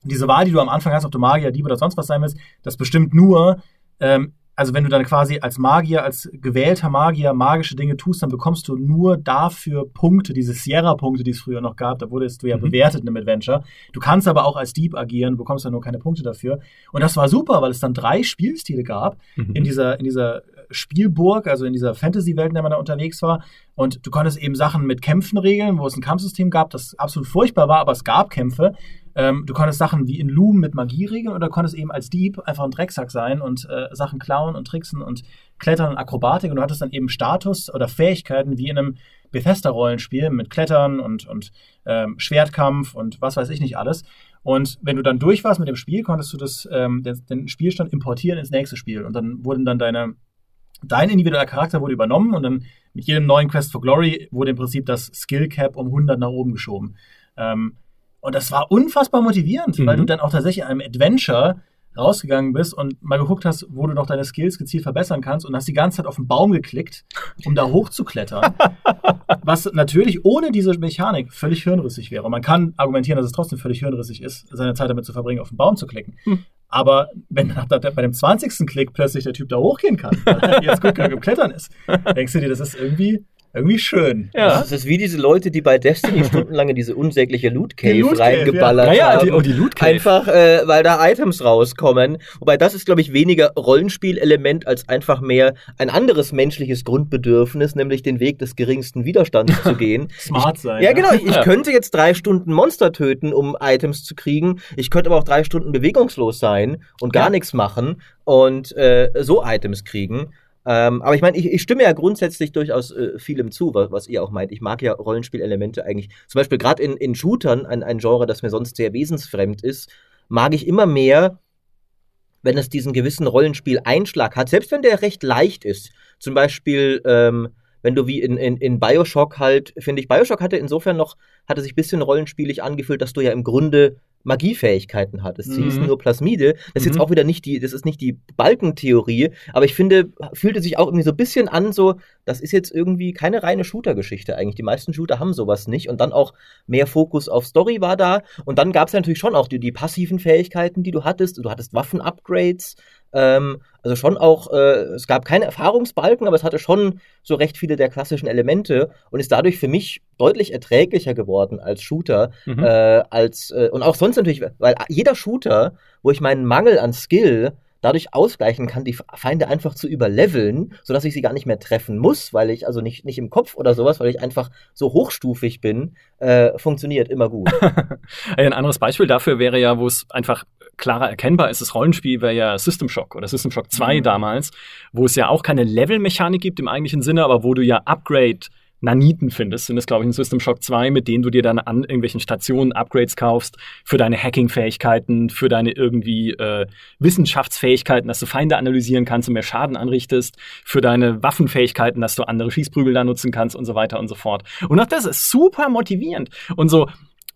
diese Wahl, die du am Anfang hast, ob du Magier, Dieb oder sonst was sein willst, das bestimmt nur, ähm, also wenn du dann quasi als Magier, als gewählter Magier magische Dinge tust, dann bekommst du nur dafür Punkte, diese Sierra-Punkte, die es früher noch gab, da wurdest du ja mhm. bewertet in einem Adventure. Du kannst aber auch als Dieb agieren, bekommst dann nur keine Punkte dafür. Und das war super, weil es dann drei Spielstile gab mhm. in dieser, in dieser Spielburg, also in dieser Fantasy-Welt, in der man da unterwegs war. Und du konntest eben Sachen mit Kämpfen regeln, wo es ein Kampfsystem gab, das absolut furchtbar war, aber es gab Kämpfe. Ähm, du konntest Sachen wie in Loom mit Magie regeln oder konntest eben als Dieb einfach ein Drecksack sein und äh, Sachen klauen und tricksen und klettern und Akrobatik. Und du hattest dann eben Status oder Fähigkeiten wie in einem Bethesda-Rollenspiel mit Klettern und, und ähm, Schwertkampf und was weiß ich nicht alles. Und wenn du dann durch warst mit dem Spiel, konntest du das, ähm, den, den Spielstand importieren ins nächste Spiel. Und dann wurden dann deine, dein individueller Charakter wurde übernommen und dann mit jedem neuen Quest for Glory wurde im Prinzip das Skill Cap um 100 nach oben geschoben. Ähm, und das war unfassbar motivierend, mhm. weil du dann auch tatsächlich in einem Adventure rausgegangen bist und mal geguckt hast, wo du noch deine Skills gezielt verbessern kannst und hast die ganze Zeit auf den Baum geklickt, um da hochzuklettern. <laughs> was natürlich ohne diese Mechanik völlig hirnrissig wäre. Und man kann argumentieren, dass es trotzdem völlig hirnrissig ist, seine Zeit damit zu verbringen, auf den Baum zu klicken. Hm. Aber wenn bei dem 20. Klick plötzlich der Typ da hochgehen kann, weil er jetzt gut Klettern ist, <laughs> denkst du dir, das ist irgendwie irgendwie schön. Ja. Das ist wie diese Leute, die bei Destiny <laughs> stundenlang in diese unsägliche Loot Cave, Loot reingeballert ja. Ja, ja, haben. Die, oh, die Loot Cave. Einfach, äh, weil da Items rauskommen. Wobei das ist, glaube ich, weniger Rollenspielelement als einfach mehr ein anderes menschliches Grundbedürfnis, nämlich den Weg des geringsten Widerstands zu <laughs> gehen. Smart sein. Ja, genau. Ich, ich könnte jetzt drei Stunden Monster töten, um Items zu kriegen. Ich könnte aber auch drei Stunden bewegungslos sein und gar nichts machen und äh, so Items kriegen. Ähm, aber ich meine, ich, ich, stimme ja grundsätzlich durchaus äh, vielem zu, was, was, ihr auch meint. Ich mag ja Rollenspielelemente eigentlich. Zum Beispiel gerade in, in Shootern, ein, ein Genre, das mir sonst sehr wesensfremd ist, mag ich immer mehr, wenn es diesen gewissen Rollenspiel-Einschlag hat, selbst wenn der recht leicht ist. Zum Beispiel, ähm, wenn du wie in, in, in Bioshock halt, finde ich, Bioshock hatte insofern noch, hatte sich ein bisschen rollenspielig angefühlt, dass du ja im Grunde Magiefähigkeiten hat. Es mhm. hieß nur Plasmide. Das ist mhm. jetzt auch wieder nicht die, das ist nicht die Balkentheorie, aber ich finde, fühlte sich auch irgendwie so ein bisschen an, so, das ist jetzt irgendwie keine reine Shooter-Geschichte eigentlich. Die meisten Shooter haben sowas nicht und dann auch mehr Fokus auf Story war da und dann gab es ja natürlich schon auch die, die passiven Fähigkeiten, die du hattest. Du hattest Waffen-Upgrades, ähm, also schon auch, äh, es gab keine Erfahrungsbalken, aber es hatte schon so recht viele der klassischen Elemente und ist dadurch für mich deutlich erträglicher geworden als Shooter. Mhm. Äh, als, äh, und auch sonst natürlich, weil jeder Shooter, wo ich meinen Mangel an Skill dadurch ausgleichen kann, die Feinde einfach zu überleveln, sodass ich sie gar nicht mehr treffen muss, weil ich also nicht, nicht im Kopf oder sowas, weil ich einfach so hochstufig bin, äh, funktioniert immer gut. <laughs> Ein anderes Beispiel dafür wäre ja, wo es einfach klarer erkennbar ist, das Rollenspiel wäre ja System Shock oder System Shock 2 mhm. damals, wo es ja auch keine Level-Mechanik gibt im eigentlichen Sinne, aber wo du ja Upgrade Naniten findest, sind es, glaube ich, in System Shock 2, mit denen du dir dann an irgendwelchen Stationen Upgrades kaufst für deine Hacking-Fähigkeiten, für deine irgendwie äh, Wissenschaftsfähigkeiten, dass du Feinde analysieren kannst und mehr Schaden anrichtest, für deine Waffenfähigkeiten, dass du andere Schießprügel da nutzen kannst und so weiter und so fort. Und auch das ist super motivierend. Und so,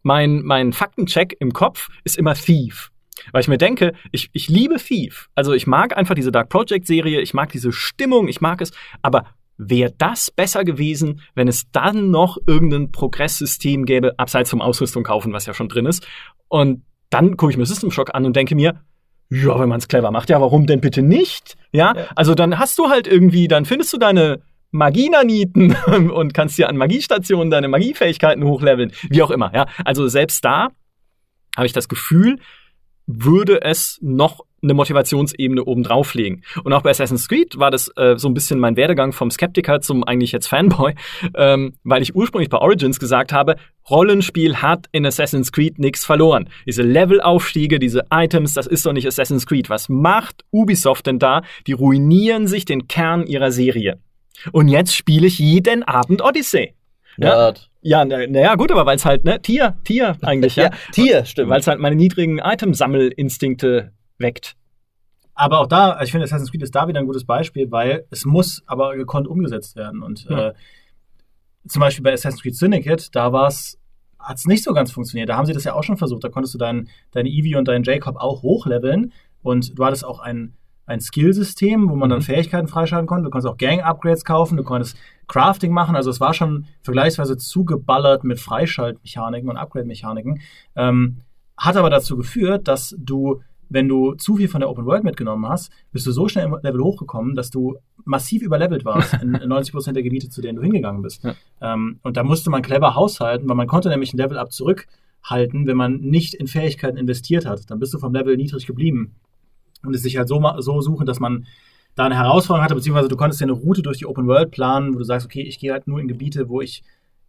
mein, mein Faktencheck im Kopf ist immer Thief. Weil ich mir denke, ich, ich liebe Thief. Also ich mag einfach diese Dark Project Serie, ich mag diese Stimmung, ich mag es, aber wäre das besser gewesen, wenn es dann noch irgendein Progresssystem gäbe, abseits vom Ausrüstung kaufen, was ja schon drin ist. Und dann gucke ich mir System Shock an und denke mir, ja, wenn man es clever macht, ja, warum denn bitte nicht? Ja? ja, also dann hast du halt irgendwie, dann findest du deine Magienaniten <laughs> und kannst dir an Magiestationen deine Magiefähigkeiten hochleveln, wie auch immer, ja. Also selbst da habe ich das Gefühl, würde es noch eine Motivationsebene oben drauflegen. Und auch bei Assassin's Creed war das äh, so ein bisschen mein Werdegang vom Skeptiker zum eigentlich jetzt Fanboy, <laughs> ähm, weil ich ursprünglich bei Origins gesagt habe, Rollenspiel hat in Assassin's Creed nichts verloren. Diese Levelaufstiege, diese Items, das ist doch nicht Assassin's Creed. Was macht Ubisoft denn da? Die ruinieren sich den Kern ihrer Serie. Und jetzt spiele ich jeden Abend Odyssey. Ja, ja, naja, na gut, aber weil es halt, ne, Tier, Tier eigentlich, ja. <laughs> ja Tier, stimmt. Weil es halt meine niedrigen Itemsammelinstinkte weckt. Aber auch da, ich finde, Assassin's Creed ist da wieder ein gutes Beispiel, weil es muss aber gekonnt umgesetzt werden. Und ja. äh, zum Beispiel bei Assassin's Creed Syndicate, da war es hat es nicht so ganz funktioniert. Da haben sie das ja auch schon versucht. Da konntest du dein, deine Eevee und deinen Jacob auch hochleveln. Und du hattest auch ein, ein Skillsystem, wo man dann mhm. Fähigkeiten freischalten konnte. Du konntest auch Gang-Upgrades kaufen, du konntest Crafting machen. Also es war schon vergleichsweise zugeballert mit Freischaltmechaniken und Upgrade-Mechaniken. Ähm, hat aber dazu geführt, dass du wenn du zu viel von der Open World mitgenommen hast, bist du so schnell im Level hochgekommen, dass du massiv überlevelt warst in <laughs> 90 Prozent der Gebiete, zu denen du hingegangen bist. Ja. Ähm, und da musste man clever haushalten, weil man konnte nämlich ein Level up zurückhalten, wenn man nicht in Fähigkeiten investiert hat. Dann bist du vom Level niedrig geblieben und es sich halt so, so suchen, dass man da eine Herausforderung hatte, beziehungsweise du konntest ja eine Route durch die Open World planen, wo du sagst, okay, ich gehe halt nur in Gebiete, wo ich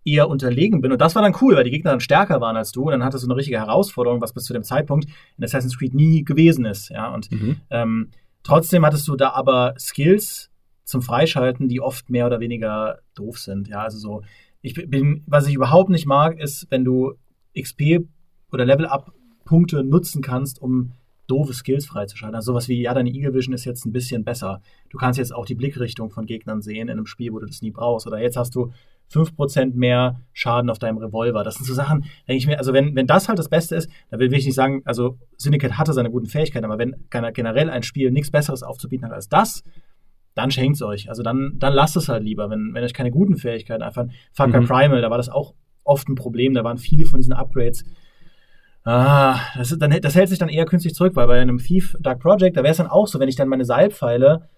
eher unterlegen bin. Und das war dann cool, weil die Gegner dann stärker waren als du. Und dann hattest du eine richtige Herausforderung, was bis zu dem Zeitpunkt in Assassin's Creed nie gewesen ist. Ja, und mhm. ähm, trotzdem hattest du da aber Skills zum Freischalten, die oft mehr oder weniger doof sind. Ja, also so, ich bin, was ich überhaupt nicht mag, ist, wenn du XP oder Level-Up-Punkte nutzen kannst, um doofe Skills freizuschalten. Also sowas wie, ja, deine Eagle Vision ist jetzt ein bisschen besser. Du kannst jetzt auch die Blickrichtung von Gegnern sehen in einem Spiel, wo du das nie brauchst. Oder jetzt hast du 5% mehr Schaden auf deinem Revolver. Das sind so Sachen, denke ich mir, also wenn, wenn das halt das Beste ist, dann will ich nicht sagen, also Syndicate hatte seine guten Fähigkeiten, aber wenn generell ein Spiel nichts Besseres aufzubieten hat als das, dann schenkt es euch. Also dann, dann lasst es halt lieber, wenn, wenn euch keine guten Fähigkeiten. Far Cry mhm. Primal, da war das auch oft ein Problem, da waren viele von diesen Upgrades Ah, das, ist, dann, das hält sich dann eher künstlich zurück, weil bei einem Thief Dark Project, da wäre es dann auch so, wenn ich dann meine Seilpfeile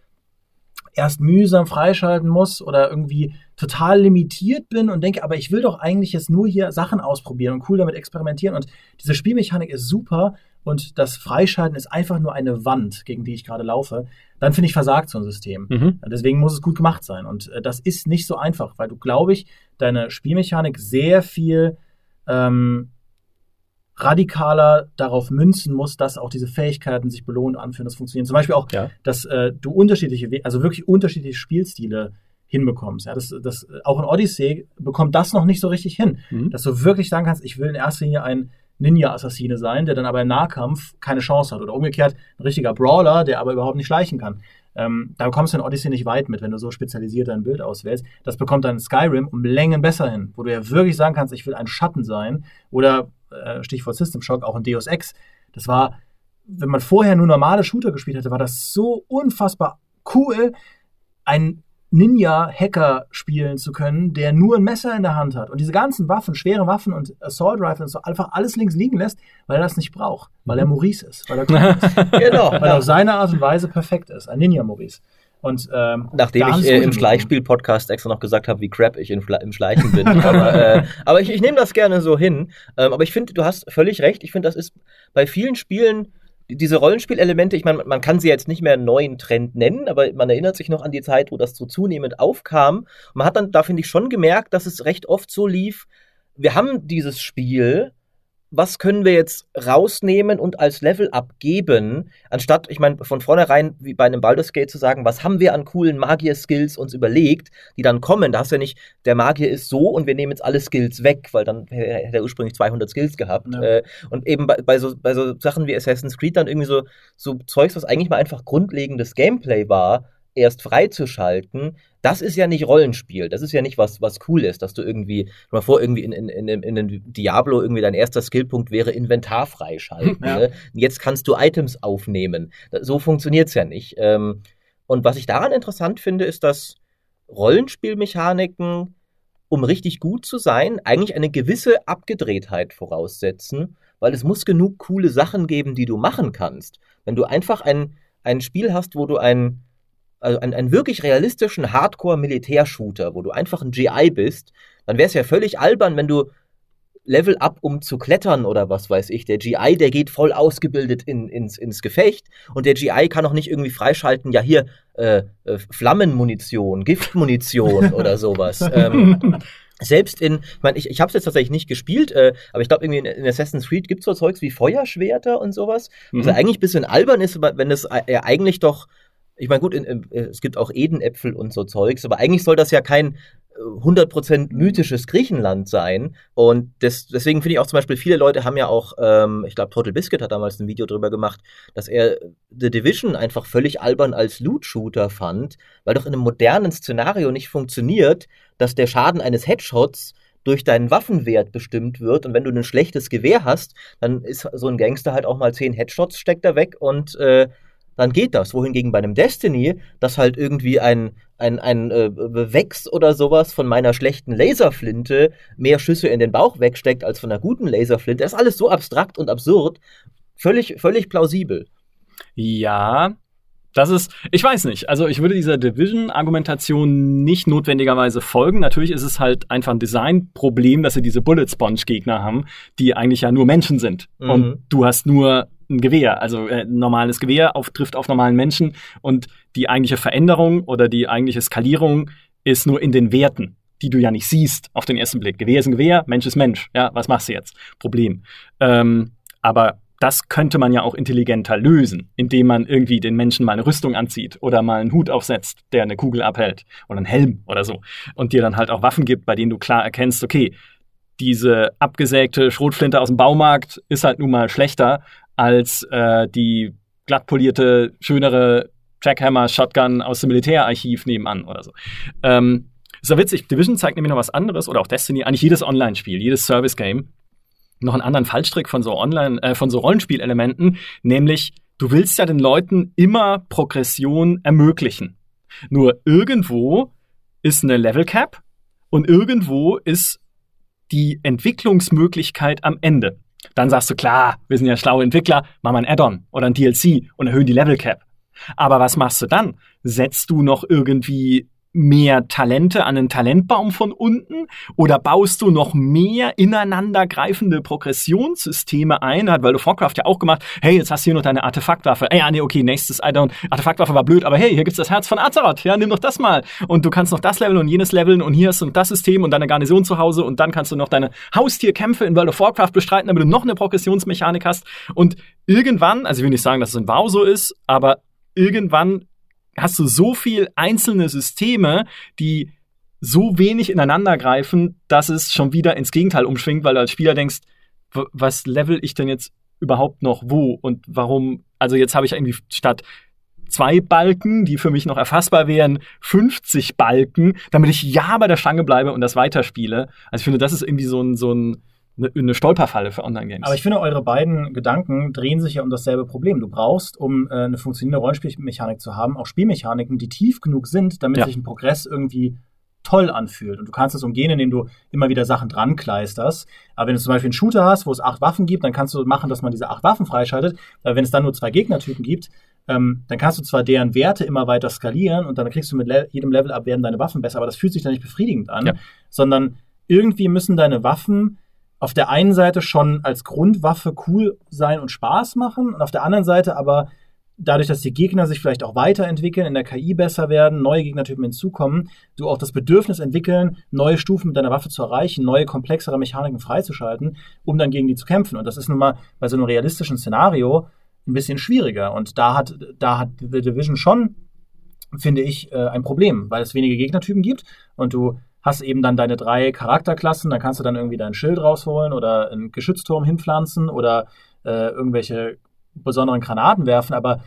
erst mühsam freischalten muss oder irgendwie total limitiert bin und denke, aber ich will doch eigentlich jetzt nur hier Sachen ausprobieren und cool damit experimentieren. Und diese Spielmechanik ist super und das Freischalten ist einfach nur eine Wand, gegen die ich gerade laufe. Dann finde ich versagt so ein System. Mhm. Deswegen muss es gut gemacht sein. Und äh, das ist nicht so einfach, weil du, glaube ich, deine Spielmechanik sehr viel ähm, radikaler darauf münzen muss, dass auch diese Fähigkeiten sich belohnt anfühlen, das funktioniert. Zum Beispiel auch, ja. dass äh, du unterschiedliche, also wirklich unterschiedliche Spielstile hinbekommst. Ja, das, das, auch in Odyssey bekommt das noch nicht so richtig hin, mhm. dass du wirklich sagen kannst, ich will in erster Linie ein Ninja-Assassine sein, der dann aber im Nahkampf keine Chance hat. Oder umgekehrt ein richtiger Brawler, der aber überhaupt nicht schleichen kann. Ähm, da kommst du in Odyssey nicht weit mit, wenn du so spezialisiert dein Bild auswählst. Das bekommt dann Skyrim um Längen besser hin, wo du ja wirklich sagen kannst, ich will ein Schatten sein. Oder äh, Stichwort System Shock, auch in Deus Ex. Das war, wenn man vorher nur normale Shooter gespielt hatte, war das so unfassbar cool, ein Ninja-Hacker spielen zu können, der nur ein Messer in der Hand hat und diese ganzen Waffen, schwere Waffen und Assault Rifles und so einfach alles links liegen lässt, weil er das nicht braucht, weil er mhm. Maurice ist, weil er cool ist. <laughs> genau, weil er auf seine Art und Weise perfekt ist, ein Ninja Maurice. Und, ähm, Nachdem ich äh, im Schleichspiel-Podcast extra noch gesagt habe, wie crap ich im Schleichen bin. <laughs> aber, äh, aber ich, ich nehme das gerne so hin. Ähm, aber ich finde, du hast völlig recht. Ich finde, das ist bei vielen Spielen diese Rollenspielelemente, ich meine, man kann sie jetzt nicht mehr einen neuen Trend nennen, aber man erinnert sich noch an die Zeit, wo das so zunehmend aufkam. man hat dann, da finde ich schon gemerkt, dass es recht oft so lief, wir haben dieses Spiel, was können wir jetzt rausnehmen und als Level abgeben, anstatt, ich meine, von vornherein wie bei einem Baldur's Gate zu sagen, was haben wir an coolen Magier-Skills uns überlegt, die dann kommen. Da hast du ja nicht, der Magier ist so und wir nehmen jetzt alle Skills weg, weil dann hätte er ursprünglich 200 Skills gehabt. Ja. Äh, und eben bei, bei, so, bei so Sachen wie Assassin's Creed dann irgendwie so, so Zeugs, was eigentlich mal einfach grundlegendes Gameplay war, erst freizuschalten, das ist ja nicht Rollenspiel. Das ist ja nicht was, was cool ist, dass du irgendwie, mal vor, irgendwie in, in, in, in in Diablo irgendwie dein erster Skillpunkt wäre Inventar freischalten. <laughs> Ja. Ne? Jetzt kannst du Items aufnehmen. So funktioniert's ja nicht. Ähm, und was ich daran interessant finde, ist, dass Rollenspielmechaniken, um richtig gut zu sein, eigentlich eine gewisse Abgedrehtheit voraussetzen, weil es muss genug coole Sachen geben, die du machen kannst. Wenn du einfach ein, ein Spiel hast, wo du ein also einen, einen wirklich realistischen Hardcore-Militärshooter, wo du einfach ein GI bist, dann wäre es ja völlig albern, wenn du Level up, um zu klettern oder was weiß ich. Der GI, der geht voll ausgebildet in, ins, ins Gefecht und der GI kann auch nicht irgendwie freischalten, ja hier äh, äh, Flammenmunition, Giftmunition <laughs> oder sowas. ähm, selbst in, ich meine, ich, ich habe es jetzt tatsächlich nicht gespielt, äh, aber ich glaube, irgendwie in, in, Assassin's Creed gibt es so Zeugs wie Feuerschwerter und sowas. Mhm. Was ja eigentlich ein bisschen albern ist, wenn es äh, eigentlich doch ich meine, gut, in, in, es gibt auch Edenäpfel und so Zeugs, aber eigentlich soll das ja kein 100% äh, mythisches Griechenland sein. Und das, deswegen finde ich auch zum Beispiel, viele Leute haben ja auch, ähm, ich glaube, Total Biscuit hat damals ein Video drüber gemacht, dass er The Division einfach völlig albern als Loot-Shooter fand, weil doch in einem modernen Szenario nicht funktioniert, dass der Schaden eines Headshots durch deinen Waffenwert bestimmt wird. Und wenn du ein schlechtes Gewehr hast, dann ist so ein Gangster halt auch mal zehn Headshots, steckt er weg und äh, dann geht das. Wohingegen bei einem Destiny, das halt irgendwie ein, ein, ein äh, Bewächs oder sowas von meiner schlechten Laserflinte mehr Schüsse in den Bauch wegsteckt als von einer guten Laserflinte. Das ist alles so abstrakt und absurd. Völlig, völlig plausibel. Ja, das ist, ich weiß nicht. Also ich würde dieser Division-Argumentation nicht notwendigerweise folgen. Natürlich ist es halt einfach ein Designproblem, dass sie diese Bullet Sponge-Gegner haben, die eigentlich ja nur Menschen sind. Mhm. Und du hast nur ein Gewehr. Also äh, ein normales Gewehr auf, trifft auf normalen Menschen und die eigentliche Veränderung oder die eigentliche Skalierung ist nur in den Werten, die du ja nicht siehst auf den ersten Blick. Gewehr ist ein Gewehr, Mensch ist Mensch. Ja, was machst du jetzt? Problem. Ähm, aber das könnte man ja auch intelligenter lösen, indem man irgendwie den Menschen mal eine Rüstung anzieht oder mal einen Hut aufsetzt, der eine Kugel abhält oder einen Helm oder so und dir dann halt auch Waffen gibt, bei denen du klar erkennst, okay, diese abgesägte Schrotflinte aus dem Baumarkt ist halt nun mal schlechter als äh, die glattpolierte, schönere Jackhammer Shotgun aus dem Militärarchiv nebenan oder so. Ähm, ist ja witzig, Division zeigt nämlich noch was anderes oder auch Destiny, eigentlich jedes Online-Spiel, jedes Service-Game noch einen anderen Fallstrick von so Online, äh, von so Rollenspielelementen, nämlich du willst ja den Leuten immer Progression ermöglichen. Nur irgendwo ist eine Level Cap und irgendwo ist die Entwicklungsmöglichkeit am Ende. Dann sagst du, klar, wir sind ja schlaue Entwickler, machen wir ein Add-on oder ein DLC und erhöhen die Level Cap. Aber was machst du dann? Setzt du noch irgendwie mehr Talente an einen Talentbaum von unten oder baust du noch mehr ineinandergreifende Progressionssysteme ein? Hat World of Warcraft ja auch gemacht. Hey, jetzt hast du hier noch deine Artefaktwaffe. Ja, nee, okay, nächstes don't. Artefaktwaffe war blöd, aber hey, hier gibt's das Herz von Azeroth. Ja, nimm doch das mal. Und du kannst noch das leveln und jenes leveln und hier hast du das System und deine Garnison zu Hause und dann kannst du noch deine Haustierkämpfe in World of Warcraft bestreiten, damit du noch eine Progressionsmechanik hast. Und irgendwann, also ich will nicht sagen, dass es in WoW so ist, aber irgendwann hast du so viel einzelne Systeme, die so wenig ineinander greifen, dass es schon wieder ins Gegenteil umschwingt, weil du als Spieler denkst, was level ich denn jetzt überhaupt noch wo und warum? Also jetzt habe ich irgendwie statt zwei Balken, die für mich noch erfassbar wären, 50 Balken, damit ich ja bei der Stange bleibe und das weiterspiele. Also ich finde, das ist irgendwie so ein, so ein eine, eine Stolperfalle für Online-Games. Aber ich finde, eure beiden Gedanken drehen sich ja um dasselbe Problem. Du brauchst, um äh, eine funktionierende Rollenspielmechanik zu haben, auch Spielmechaniken, die tief genug sind, damit ja. sich ein Progress irgendwie toll anfühlt. Und du kannst es umgehen, indem du immer wieder Sachen dran kleisterst. Aber wenn du zum Beispiel einen Shooter hast, wo es acht Waffen gibt, dann kannst du machen, dass man diese acht Waffen freischaltet. Aber wenn es dann nur zwei Gegnertypen gibt, ähm, dann kannst du zwar deren Werte immer weiter skalieren und dann kriegst du mit Le jedem Level up werden deine Waffen besser, aber das fühlt sich dann nicht befriedigend an, ja. sondern irgendwie müssen deine Waffen auf der einen Seite schon als Grundwaffe cool sein und Spaß machen und auf der anderen Seite aber dadurch, dass die Gegner sich vielleicht auch weiterentwickeln, in der KI besser werden, neue Gegnertypen hinzukommen, du auch das Bedürfnis entwickeln, neue Stufen mit deiner Waffe zu erreichen, neue komplexere Mechaniken freizuschalten, um dann gegen die zu kämpfen. Und das ist nun mal bei so einem realistischen Szenario ein bisschen schwieriger. Und da hat, da hat The Division schon, finde ich, äh, ein Problem, weil es wenige Gegnertypen gibt und du hast eben dann deine drei Charakterklassen, da kannst du dann irgendwie dein Schild rausholen oder einen Geschützturm hinpflanzen oder äh, irgendwelche besonderen Granaten werfen, aber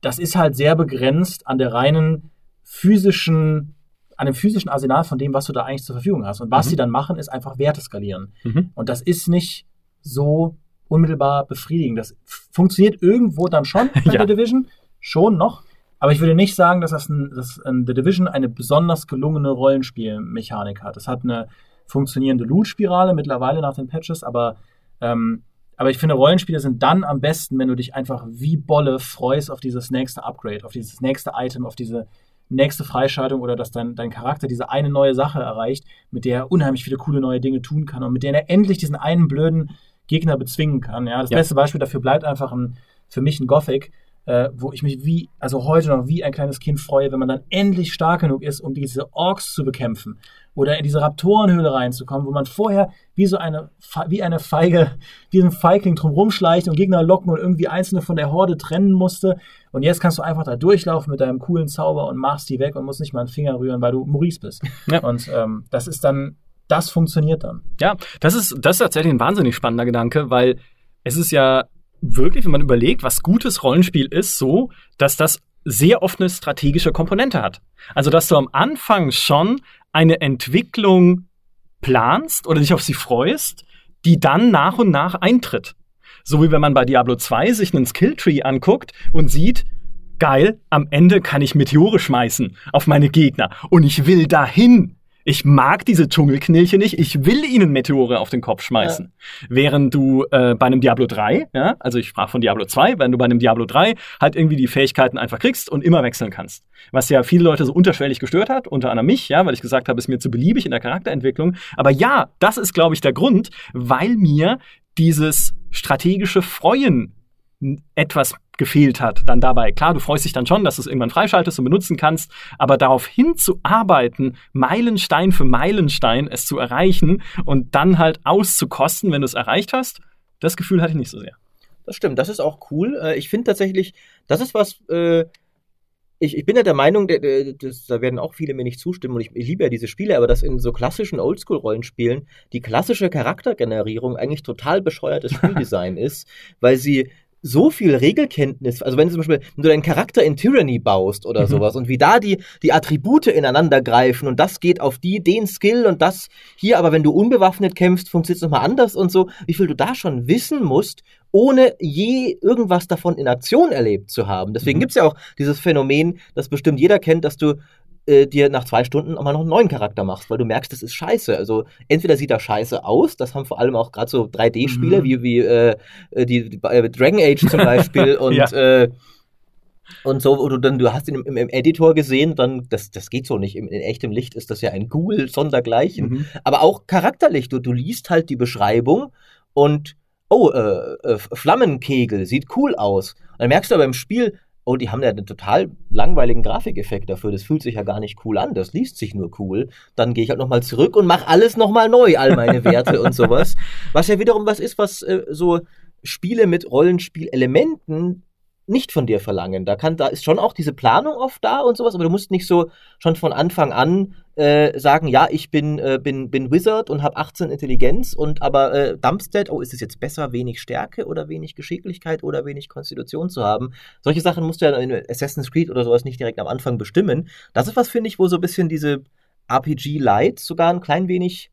das ist halt sehr begrenzt an der reinen physischen, an dem physischen Arsenal von dem, was du da eigentlich zur Verfügung hast. Und was mhm. sie dann machen, ist einfach Werte skalieren. Mhm. Und das ist nicht so unmittelbar befriedigend. Das funktioniert irgendwo dann schon bei <laughs> ja. der Division, schon noch, aber ich würde nicht sagen, dass das ein, dass ein The Division eine besonders gelungene Rollenspielmechanik hat. Es hat eine funktionierende Loot-Spirale mittlerweile nach den Patches, aber, ähm, aber ich finde, Rollenspiele sind dann am besten, wenn du dich einfach wie Bolle freust auf dieses nächste Upgrade, auf dieses nächste Item, auf diese nächste Freischaltung oder dass dein, dein Charakter diese eine neue Sache erreicht, mit der er unheimlich viele coole neue Dinge tun kann und mit der er endlich diesen einen blöden Gegner bezwingen kann. Ja, das ja. beste Beispiel dafür bleibt einfach ein, für mich ein Gothic, äh, wo ich mich wie, also heute noch wie ein kleines Kind freue, wenn man dann endlich stark genug ist, um diese Orks zu bekämpfen oder in diese Raptorenhöhle reinzukommen, wo man vorher wie so eine, wie eine Feige, <laughs> wie ein Feigling drumherum schleicht und Gegner locken und irgendwie einzelne von der Horde trennen musste. Und jetzt kannst du einfach da durchlaufen mit deinem coolen Zauber und machst die weg und musst nicht mal einen Finger rühren, weil du Maurice bist. <laughs> Ja. Und ähm, das ist dann, das funktioniert dann. Ja, das ist, das ist tatsächlich ein wahnsinnig spannender Gedanke, weil es ist ja wirklich, wenn man überlegt, was gutes Rollenspiel ist, so, dass das sehr oft eine strategische Komponente hat. Also, dass du am Anfang schon eine Entwicklung planst oder dich auf sie freust, die dann nach und nach eintritt. So wie wenn man bei Diablo 2 sich einen Skilltree anguckt und sieht, geil, am Ende kann ich Meteore schmeißen auf meine Gegner und ich will dahin. Ich mag diese Dschungelknilche nicht. Ich will ihnen Meteore auf den Kopf schmeißen. Ja. Während du äh, bei einem Diablo 3, ja, also ich sprach von Diablo 2, wenn du bei einem Diablo 3 halt irgendwie die Fähigkeiten einfach kriegst und immer wechseln kannst. Was ja viele Leute so unterschwellig gestört hat, unter anderem mich, ja, weil ich gesagt habe, es ist mir zu beliebig in der Charakterentwicklung. Aber ja, das ist, glaube ich, der Grund, weil mir dieses strategische Freuen etwas gefehlt hat dann dabei. Klar, du freust dich dann schon, dass du es irgendwann freischaltest und benutzen kannst, aber darauf hinzuarbeiten, Meilenstein für Meilenstein es zu erreichen und dann halt auszukosten, wenn du es erreicht hast, das Gefühl hatte ich nicht so sehr. Das stimmt, das ist auch cool. Äh, ich finde tatsächlich, das ist was, äh, ich, ich bin ja der Meinung, das, da werden auch viele mir nicht zustimmen und ich, ich liebe ja diese Spiele, aber dass in so klassischen Oldschool-Rollenspielen die klassische Charaktergenerierung eigentlich total bescheuertes <laughs> Spieldesign ist, weil sie so viel Regelkenntnis, also wenn du zum Beispiel, wenn du deinen Charakter in Tyranny baust oder mhm. sowas und wie da die, die Attribute ineinander greifen und das geht auf die, den Skill und das hier, aber wenn du unbewaffnet kämpfst, funktioniert es nochmal anders und so, wie viel du da schon wissen musst, ohne je irgendwas davon in Aktion erlebt zu haben. Deswegen mhm. gibt es ja auch dieses Phänomen, das bestimmt jeder kennt, dass du äh, dir nach zwei Stunden auch mal noch einen neuen Charakter machst, weil du merkst, das ist scheiße. Also entweder sieht er scheiße aus, das haben vor allem auch gerade so 3D-Spiele mhm. wie, wie äh, die, die äh, Dragon Age zum <laughs> Beispiel und ja. äh, und so, oder dann, du hast ihn im, im, Editor gesehen, dann, das, das geht so nicht. Im, in echtem Licht ist das ja ein Ghoul sondergleichen. Mhm. Aber auch charakterlich, du, du liest halt die Beschreibung und, oh, äh, äh, Flammenkegel, sieht cool aus. Und dann merkst du aber im Spiel, oh, die haben ja einen total langweiligen Grafikeffekt dafür. Das fühlt sich ja gar nicht cool an. Das liest sich nur cool. Dann gehe ich halt nochmal zurück und mache alles nochmal neu, all meine Werte und sowas. <laughs> Was ja wiederum was ist, was äh, so Spiele mit Rollenspielelementen nicht von dir verlangen. Da kann, da ist schon auch diese Planung oft da und sowas, aber du musst nicht so schon von Anfang an äh, sagen, ja, ich bin, äh, bin, bin Wizard und habe 18 Intelligenz und aber äh, Dumpstead, oh, ist es jetzt besser, wenig Stärke oder wenig Geschicklichkeit oder wenig Konstitution zu haben? Solche Sachen musst du ja in Assassin's Creed oder sowas nicht direkt am Anfang bestimmen. Das ist was, finde ich, wo so ein bisschen diese RPG-Light sogar ein klein wenig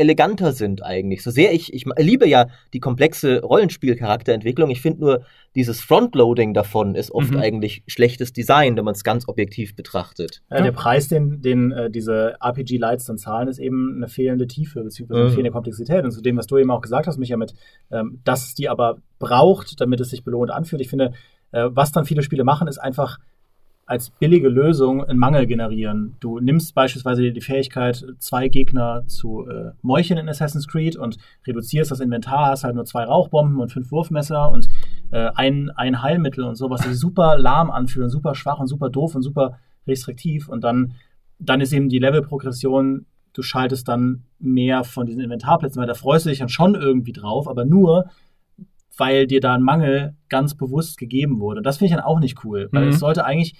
eleganter sind eigentlich. So sehr ich, ich liebe ja die komplexe Rollenspielcharakterentwicklung. Ich finde nur, dieses Frontloading davon ist oft mhm. eigentlich schlechtes Design, wenn man es ganz objektiv betrachtet. Ja, der Preis, den, den äh, diese RPG-Lights dann zahlen, ist eben eine fehlende Tiefe bzw. eine mhm. fehlende Komplexität. Und zu dem, was du eben auch gesagt hast, Micha, mit, ähm, dass es die aber braucht, damit es sich belohnt anfühlt. Ich finde, äh, was dann viele Spiele machen, ist einfach als billige Lösung einen Mangel generieren. Du nimmst beispielsweise die Fähigkeit, zwei Gegner zu äh, meucheln in Assassin's Creed und reduzierst das Inventar, hast halt nur zwei Rauchbomben und fünf Wurfmesser und äh, ein, ein Heilmittel und sowas, die super lahm anfühlen, super schwach und super doof und super restriktiv. Und dann, dann ist eben die Levelprogression, du schaltest dann mehr von diesen Inventarplätzen, weil da freust du dich dann schon irgendwie drauf, aber nur, weil dir da ein Mangel ganz bewusst gegeben wurde. Das finde ich dann auch nicht cool, weil mhm. es sollte eigentlich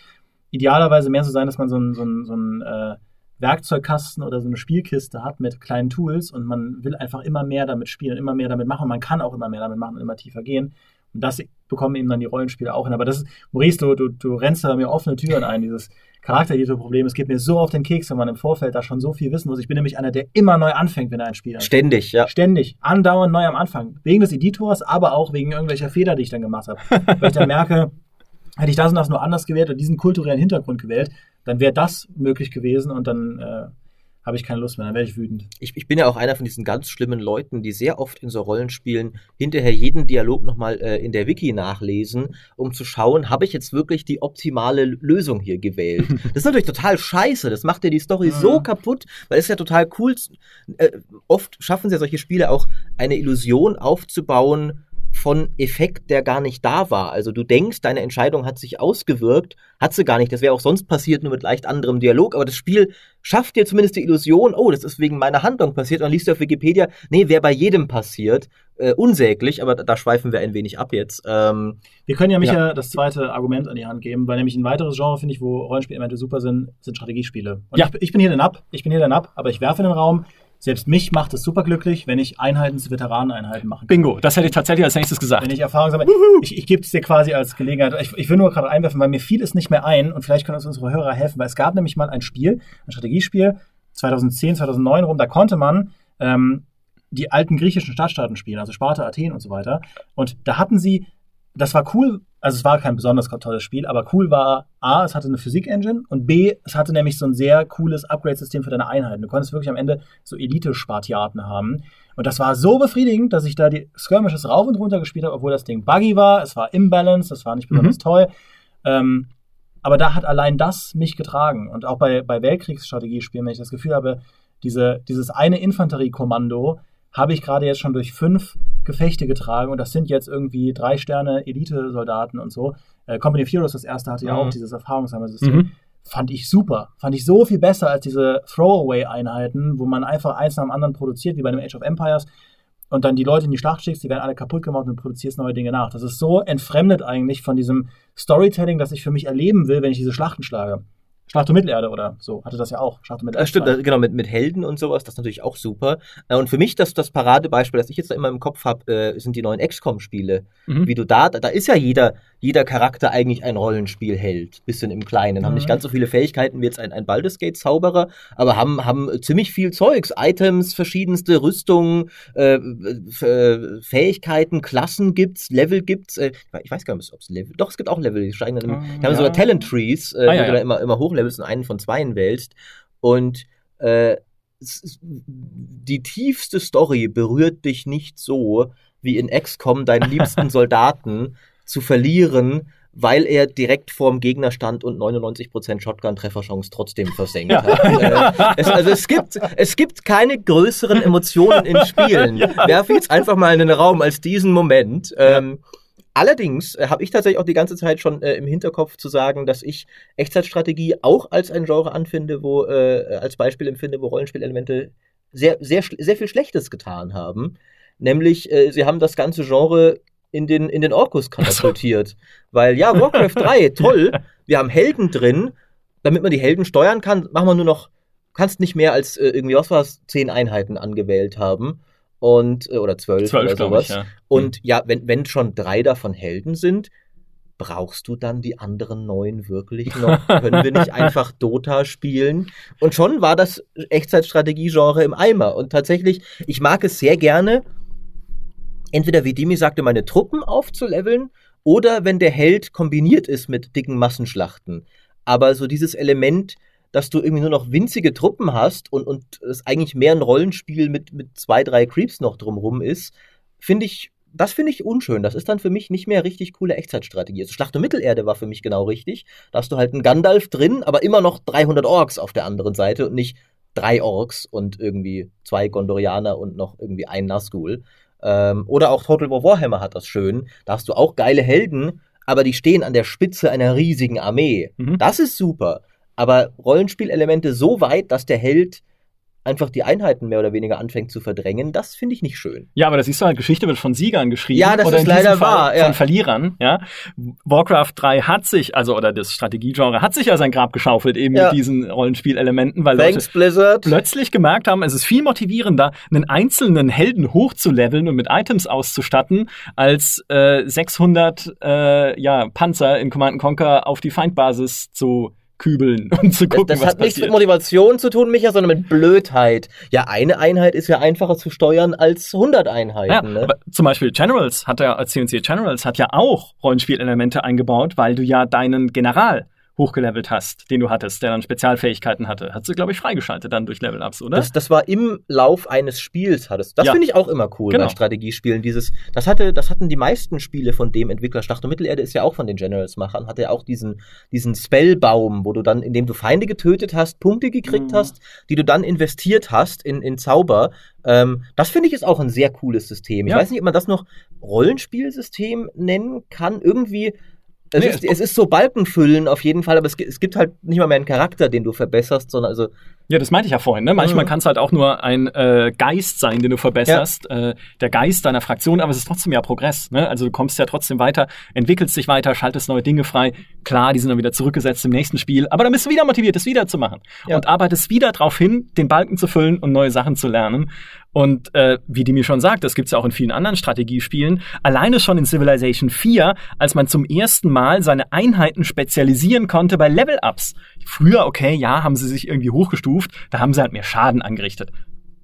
idealerweise mehr so sein, dass man so einen so so ein, äh, Werkzeugkasten oder so eine Spielkiste hat mit kleinen Tools und man will einfach immer mehr damit spielen, immer mehr damit machen. Man kann auch immer mehr damit machen und immer tiefer gehen. Und das bekommen eben dann die Rollenspiele auch hin. Aber das ist, Maurice, du, du, du rennst da mir offene Türen ein, dieses Charaktereditor-Problem. Es geht mir so auf den Keks, wenn man im Vorfeld da schon so viel wissen muss. Ich bin nämlich einer, der immer neu anfängt, wenn er ein Spiel hat. Ständig, ja. Ständig. Andauernd neu am Anfang. Wegen des Editors, aber auch wegen irgendwelcher Fehler, die ich dann gemacht habe. <laughs> Weil ich dann merke, hätte ich das und das nur anders gewählt oder diesen kulturellen Hintergrund gewählt, dann wäre das möglich gewesen und dann äh, habe ich keine Lust mehr, dann wäre ich wütend. Ich, ich, bin ja auch einer von diesen ganz schlimmen Leuten, die sehr oft in so Rollenspielen hinterher jeden Dialog nochmal äh, in der Wiki nachlesen, um zu schauen, habe ich jetzt wirklich die optimale Lösung hier gewählt. <laughs> das ist natürlich total scheiße, das macht ja die Story mhm. so kaputt, weil es ja total cool, äh, oft schaffen sie ja solche Spiele auch eine Illusion aufzubauen, von Effekt, der gar nicht da war. Also du denkst, deine Entscheidung hat sich ausgewirkt, hat sie gar nicht. Das wäre auch sonst passiert, nur mit leicht anderem Dialog. Aber das Spiel schafft dir zumindest die Illusion, oh, das ist wegen meiner Handlung passiert. Und dann liest du auf Wikipedia, nee, wäre bei jedem passiert. Äh, unsäglich, aber da, da, schweifen wir ein wenig ab jetzt. Ähm, wir können ja Micha ja. das zweite Argument an die Hand geben, weil nämlich ein weiteres Genre, finde ich, wo Rollenspielelemente super sind, sind Strategiespiele. Und ja. ich, ich bin hier der Nap, ich bin hier der Nap, aber ich werfe in den Raum, selbst mich macht es super glücklich, wenn ich Einheiten zu Veteraneneinheiten machen kann. Bingo, das hätte ich tatsächlich als nächstes gesagt. Wenn ich Erfahrung sammle. Ich, ich gebe es dir quasi als Gelegenheit. Ich, ich will nur gerade einwerfen, weil mir fiel es nicht mehr ein und vielleicht können uns unsere Hörer helfen, weil es gab nämlich mal ein Spiel, ein Strategiespiel, 2010, 2009 rum, da konnte man ähm, die alten griechischen Stadtstaaten spielen, also Sparta, Athen und so weiter. Und da hatten sie das war cool, also es war kein besonders tolles Spiel, aber cool war A, es hatte eine Physik-Engine und B, es hatte nämlich so ein sehr cooles Upgrade-System für deine Einheiten. Du konntest wirklich am Ende so Elite-Spartiaten haben. Und das war so befriedigend, dass ich da die Skirmishes rauf und runter gespielt habe, obwohl das Ding buggy war, es war imbalanced, das war nicht besonders mhm. toll. Ähm, aber da hat allein das mich getragen. Und auch bei, bei Weltkriegsstrategiespielen, wenn ich das Gefühl habe, diese, dieses eine Infanteriekommando habe ich gerade jetzt schon durch fünf Gefechte getragen und das sind jetzt irgendwie drei Sterne Elite-Soldaten und so. Äh, Company of Heroes, das erste, hatte ja Mhm. auch dieses Erfahrungssammelssystem. Mhm. Fand ich super. Fand ich so viel besser als diese Throwaway-Einheiten, wo man einfach eins nach dem anderen produziert, wie bei dem Age of Empires. Und dann die Leute in die Schlacht schickst, die werden alle kaputt gemacht und du produzierst neue Dinge nach. Das ist so entfremdet eigentlich von diesem Storytelling, das ich für mich erleben will, wenn ich diese Schlachten schlage. Schlacht um Mittelerde oder so, hatte das ja auch. Schlacht um Mittelerde. Das stimmt, das, genau, mit, mit Helden und sowas, das ist natürlich auch super. Äh, Und für mich das, das Paradebeispiel, das ich jetzt da immer im Kopf habe, äh, sind die neuen XCOM-Spiele. Mhm. Wie du da, da ist ja jeder, jeder Charakter eigentlich ein Rollenspielheld, bisschen im Kleinen. Haben Mhm. nicht ganz so viele Fähigkeiten wie jetzt ein, ein Baldur's Gate-Zauberer, aber haben, haben ziemlich viel Zeugs, Items, verschiedenste Rüstungen, äh, äh, Fähigkeiten, Klassen gibt's, Level gibt's. Äh, ich weiß gar nicht, ob es Level, doch, es gibt auch Level, die steigen dann im, Ah, die haben ja. sogar Talent Trees, äh, Ah, ja, ja. dann immer, immer hochlevelst und einen von zweien wählst. Und äh, die tiefste Story berührt dich nicht so, wie in XCOM deinen liebsten <laughs> Soldaten zu verlieren, weil er direkt vorm Gegner stand und 99% Shotgun-Trefferchance trotzdem versenkt Ja. hat. Äh, es, also es gibt, es gibt keine größeren Emotionen in Spielen. <laughs> Werf jetzt einfach mal in den Raum als diesen Moment. Ähm, Allerdings äh, habe ich tatsächlich auch die ganze Zeit schon äh, im Hinterkopf zu sagen, dass ich Echtzeitstrategie auch als ein Genre anfinde, wo äh, als Beispiel empfinde, wo Rollenspielelemente sehr sehr sehr viel Schlechtes getan haben. Nämlich äh, sie haben das ganze Genre in den in den Orkus katapultiert, weil ja Warcraft 3 <laughs> toll, wir haben Helden drin, damit man die Helden steuern kann, machen wir nur noch kannst nicht mehr als äh, irgendwie was war es zehn Einheiten angewählt haben und äh, oder zwölf, Zwölf, oder sowas. ich, ja. Und ja, wenn, wenn schon drei davon Helden sind, brauchst du dann die anderen neun wirklich noch? <laughs> Können wir nicht einfach Dota spielen? Und schon war das Echtzeitstrategie-Genre im Eimer. Und tatsächlich, ich mag es sehr gerne, entweder wie Dimi sagte, meine Truppen aufzuleveln, oder wenn der Held kombiniert ist mit dicken Massenschlachten. Aber so dieses Element, dass du irgendwie nur noch winzige Truppen hast und, und es eigentlich mehr ein Rollenspiel mit, mit zwei, drei Creeps noch drumrum ist, finde ich, das finde ich unschön. Das ist dann für mich nicht mehr richtig coole Echtzeitstrategie. Also Schlacht um Mittelerde war für mich genau richtig. Da hast du halt einen Gandalf drin, aber immer noch 300 Orks auf der anderen Seite und nicht drei Orks und irgendwie zwei Gondorianer und noch irgendwie ein Nazgul. Ähm, oder auch Total War Warhammer hat das schön. Da hast du auch geile Helden, aber die stehen an der Spitze einer riesigen Armee. Mhm. Das ist super. Aber Rollenspielelemente so weit, dass der Held einfach die Einheiten mehr oder weniger anfängt zu verdrängen, das finde ich nicht schön. Ja, aber das siehst du halt, Geschichte wird von Siegern geschrieben. Ja, das oder ist leider Fall wahr, ja. Von Verlierern, ja. Warcraft 3 hat sich, also, oder das Strategiegenre hat sich ja sein Grab geschaufelt, eben Ja. mit diesen Rollenspielelementen, weil Thanks, Leute Blizzard. plötzlich gemerkt haben, es ist viel motivierender, einen einzelnen Helden hochzuleveln und mit Items auszustatten, als äh, 600 äh, ja, Panzer in Command Conquer auf die Feindbasis zu kübeln und zu Das, gucken, das was hat nichts mit passiert. Motivation zu tun, Micha, sondern mit Blödheit. Ja, eine Einheit ist ja einfacher zu steuern als 100 Ja, Einheiten. ne? aber zum Beispiel Generals hat ja, CNC Generals hat ja auch Rollenspielelemente eingebaut, weil du ja deinen General hochgelevelt hast, den du hattest, der dann Spezialfähigkeiten hatte. Hat sie, glaube ich, freigeschaltet dann durch Level-Ups, oder? Das, das war im Lauf eines Spiels hattest. Das Ja. finde ich auch immer cool Genau. bei Strategiespielen. Dieses, das hatte, das hatten die meisten Spiele von dem Entwickler. Schlacht um Mittelerde ist ja auch von den Generals-Machern. Hatte ja auch diesen, diesen Spellbaum, wo du dann, indem du Feinde getötet hast, Punkte gekriegt Mhm. hast, die du dann investiert hast in, in Zauber. Ähm, das finde ich ist auch ein sehr cooles System. Ich Ja. weiß nicht, ob man das noch Rollenspielsystem nennen kann. Irgendwie. Es, Nee, ist, es- es ist so Balkenfüllen auf jeden Fall, aber es, es gibt halt nicht mal mehr einen Charakter, den du verbesserst, sondern also Ja, das meinte ich ja vorhin. Ne? Manchmal Mhm. kann es halt auch nur ein äh, Geist sein, den du verbesserst. Äh, der Geist deiner Fraktion, aber es ist trotzdem ja Progress. Ne? Also du kommst ja trotzdem weiter, entwickelst dich weiter, schaltest neue Dinge frei. Klar, die sind dann wieder zurückgesetzt im nächsten Spiel, aber dann bist du wieder motiviert, es wieder zu machen. Ja. Und arbeitest wieder darauf hin, den Balken zu füllen und neue Sachen zu lernen. Und äh, wie die mir schon sagt, das gibt's ja auch in vielen anderen Strategiespielen. Alleine schon in Civilization 4, als man zum ersten Mal seine Einheiten spezialisieren konnte bei Level-Ups. Früher, okay, ja, haben sie sich irgendwie hochgestuft, da haben sie halt mehr Schaden angerichtet.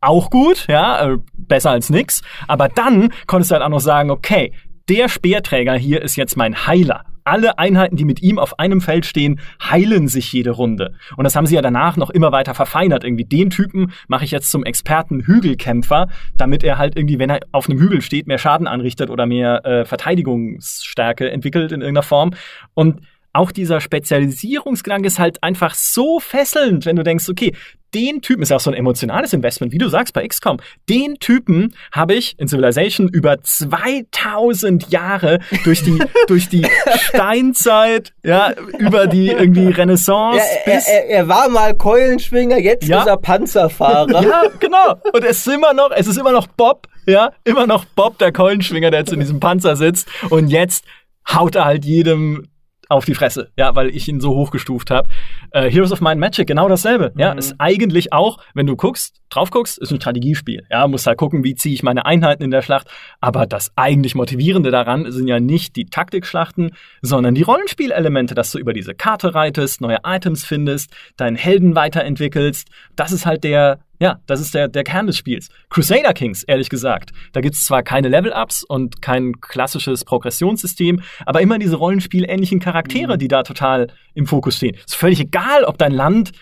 Auch gut, ja, äh, besser als nix. Aber dann konntest du halt auch noch sagen, okay, der Speerträger hier ist jetzt mein Heiler. Alle Einheiten, die mit ihm auf einem Feld stehen, heilen sich jede Runde. Und das haben sie ja danach noch immer weiter verfeinert. Irgendwie den Typen mache ich jetzt zum Experten Hügelkämpfer, damit er halt irgendwie, wenn er auf einem Hügel steht, mehr Schaden anrichtet oder mehr äh, Verteidigungsstärke entwickelt in irgendeiner Form. Und auch dieser Spezialisierungsgedanke ist halt einfach so fesselnd, wenn du denkst, okay, den Typen ist auch so ein emotionales Investment, wie du sagst bei XCOM. Den Typen habe ich in Civilization über 2000 Jahre durch die <laughs> durch die Steinzeit, ja, über die irgendwie Renaissance. Ja, er, er, er, war mal Keulenschwinger, jetzt ja. ist er Panzerfahrer. Ja, genau. Und es ist immer noch, es ist immer noch Bob, ja, immer noch Bob der Keulenschwinger, der jetzt in diesem Panzer sitzt. Und jetzt haut er halt jedem auf die Fresse, ja, weil ich ihn so hochgestuft habe. Äh, Heroes of Mind Magic, genau dasselbe. Mhm. Ja, ist eigentlich auch, wenn du guckst, drauf guckst, ist ein Strategiespiel. Ja, musst halt gucken, wie ziehe ich meine Einheiten in der Schlacht. Aber das eigentlich Motivierende daran sind ja nicht die Taktikschlachten, sondern die Rollenspielelemente, dass du über diese Karte reitest, neue Items findest, deinen Helden weiterentwickelst. Das ist halt der, ja, das ist der, der Kern des Spiels. Crusader Kings, ehrlich gesagt. Da gibt's zwar keine Level-Ups und kein klassisches Progressionssystem, aber immer diese rollenspielähnlichen Charaktere, mhm. die da total im Fokus stehen. Ist völlig egal, ob dein Land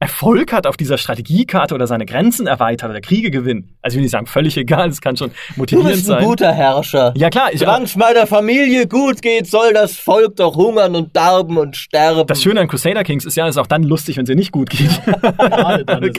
Erfolg hat auf dieser Strategiekarte oder seine Grenzen erweitert oder Kriege gewinnt. Also ich will nicht sagen, völlig egal, es kann schon motivierend sein. Du bist ein sein. guter Herrscher. Ja klar. Ich Solange es meiner Familie gut geht, soll das Volk doch hungern und darben und sterben. Das Schöne an Crusader Kings ist ja, es ist auch dann lustig, wenn es ihr nicht gut geht. <laughs> Gerade dann.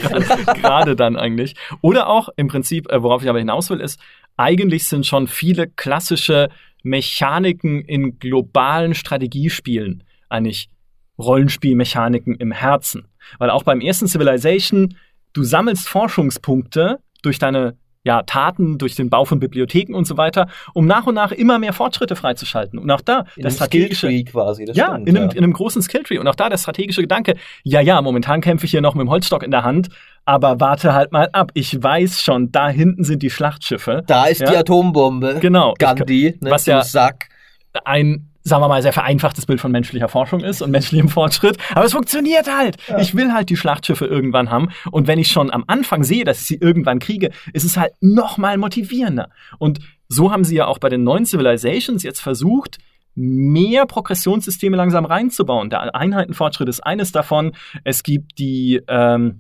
Gerade dann eigentlich. Oder auch im Prinzip, äh, worauf ich aber hinaus will, ist, eigentlich sind schon viele klassische Mechaniken in globalen Strategiespielen eigentlich Rollenspielmechaniken im Herzen. Weil auch beim ersten Civilization, du sammelst Forschungspunkte durch deine ja, Taten, durch den Bau von Bibliotheken und so weiter, um nach und nach immer mehr Fortschritte freizuschalten. Und auch da in der strategische Skilltree quasi, das ja, stimmt, in, einem, ja. in einem großen Skilltree. Und auch da der strategische Gedanke, ja, ja, momentan kämpfe ich hier noch mit dem Holzstock in der Hand, aber warte halt mal ab. Ich weiß schon, da hinten sind die Schlachtschiffe. Da ist ja? die Atombombe. Genau. Gandhi, ne, was ja Sack. ein sagen wir mal, sehr vereinfachtes Bild von menschlicher Forschung ist und menschlichem Fortschritt. Aber es funktioniert halt. Ja. Ich will halt die Schlachtschiffe irgendwann haben. Und wenn ich schon am Anfang sehe, dass ich sie irgendwann kriege, ist es halt noch mal motivierender. Und so haben sie ja auch bei den neuen Civilizations jetzt versucht, mehr Progressionssysteme langsam reinzubauen. Der Einheitenfortschritt ist eines davon. Es gibt die ähm,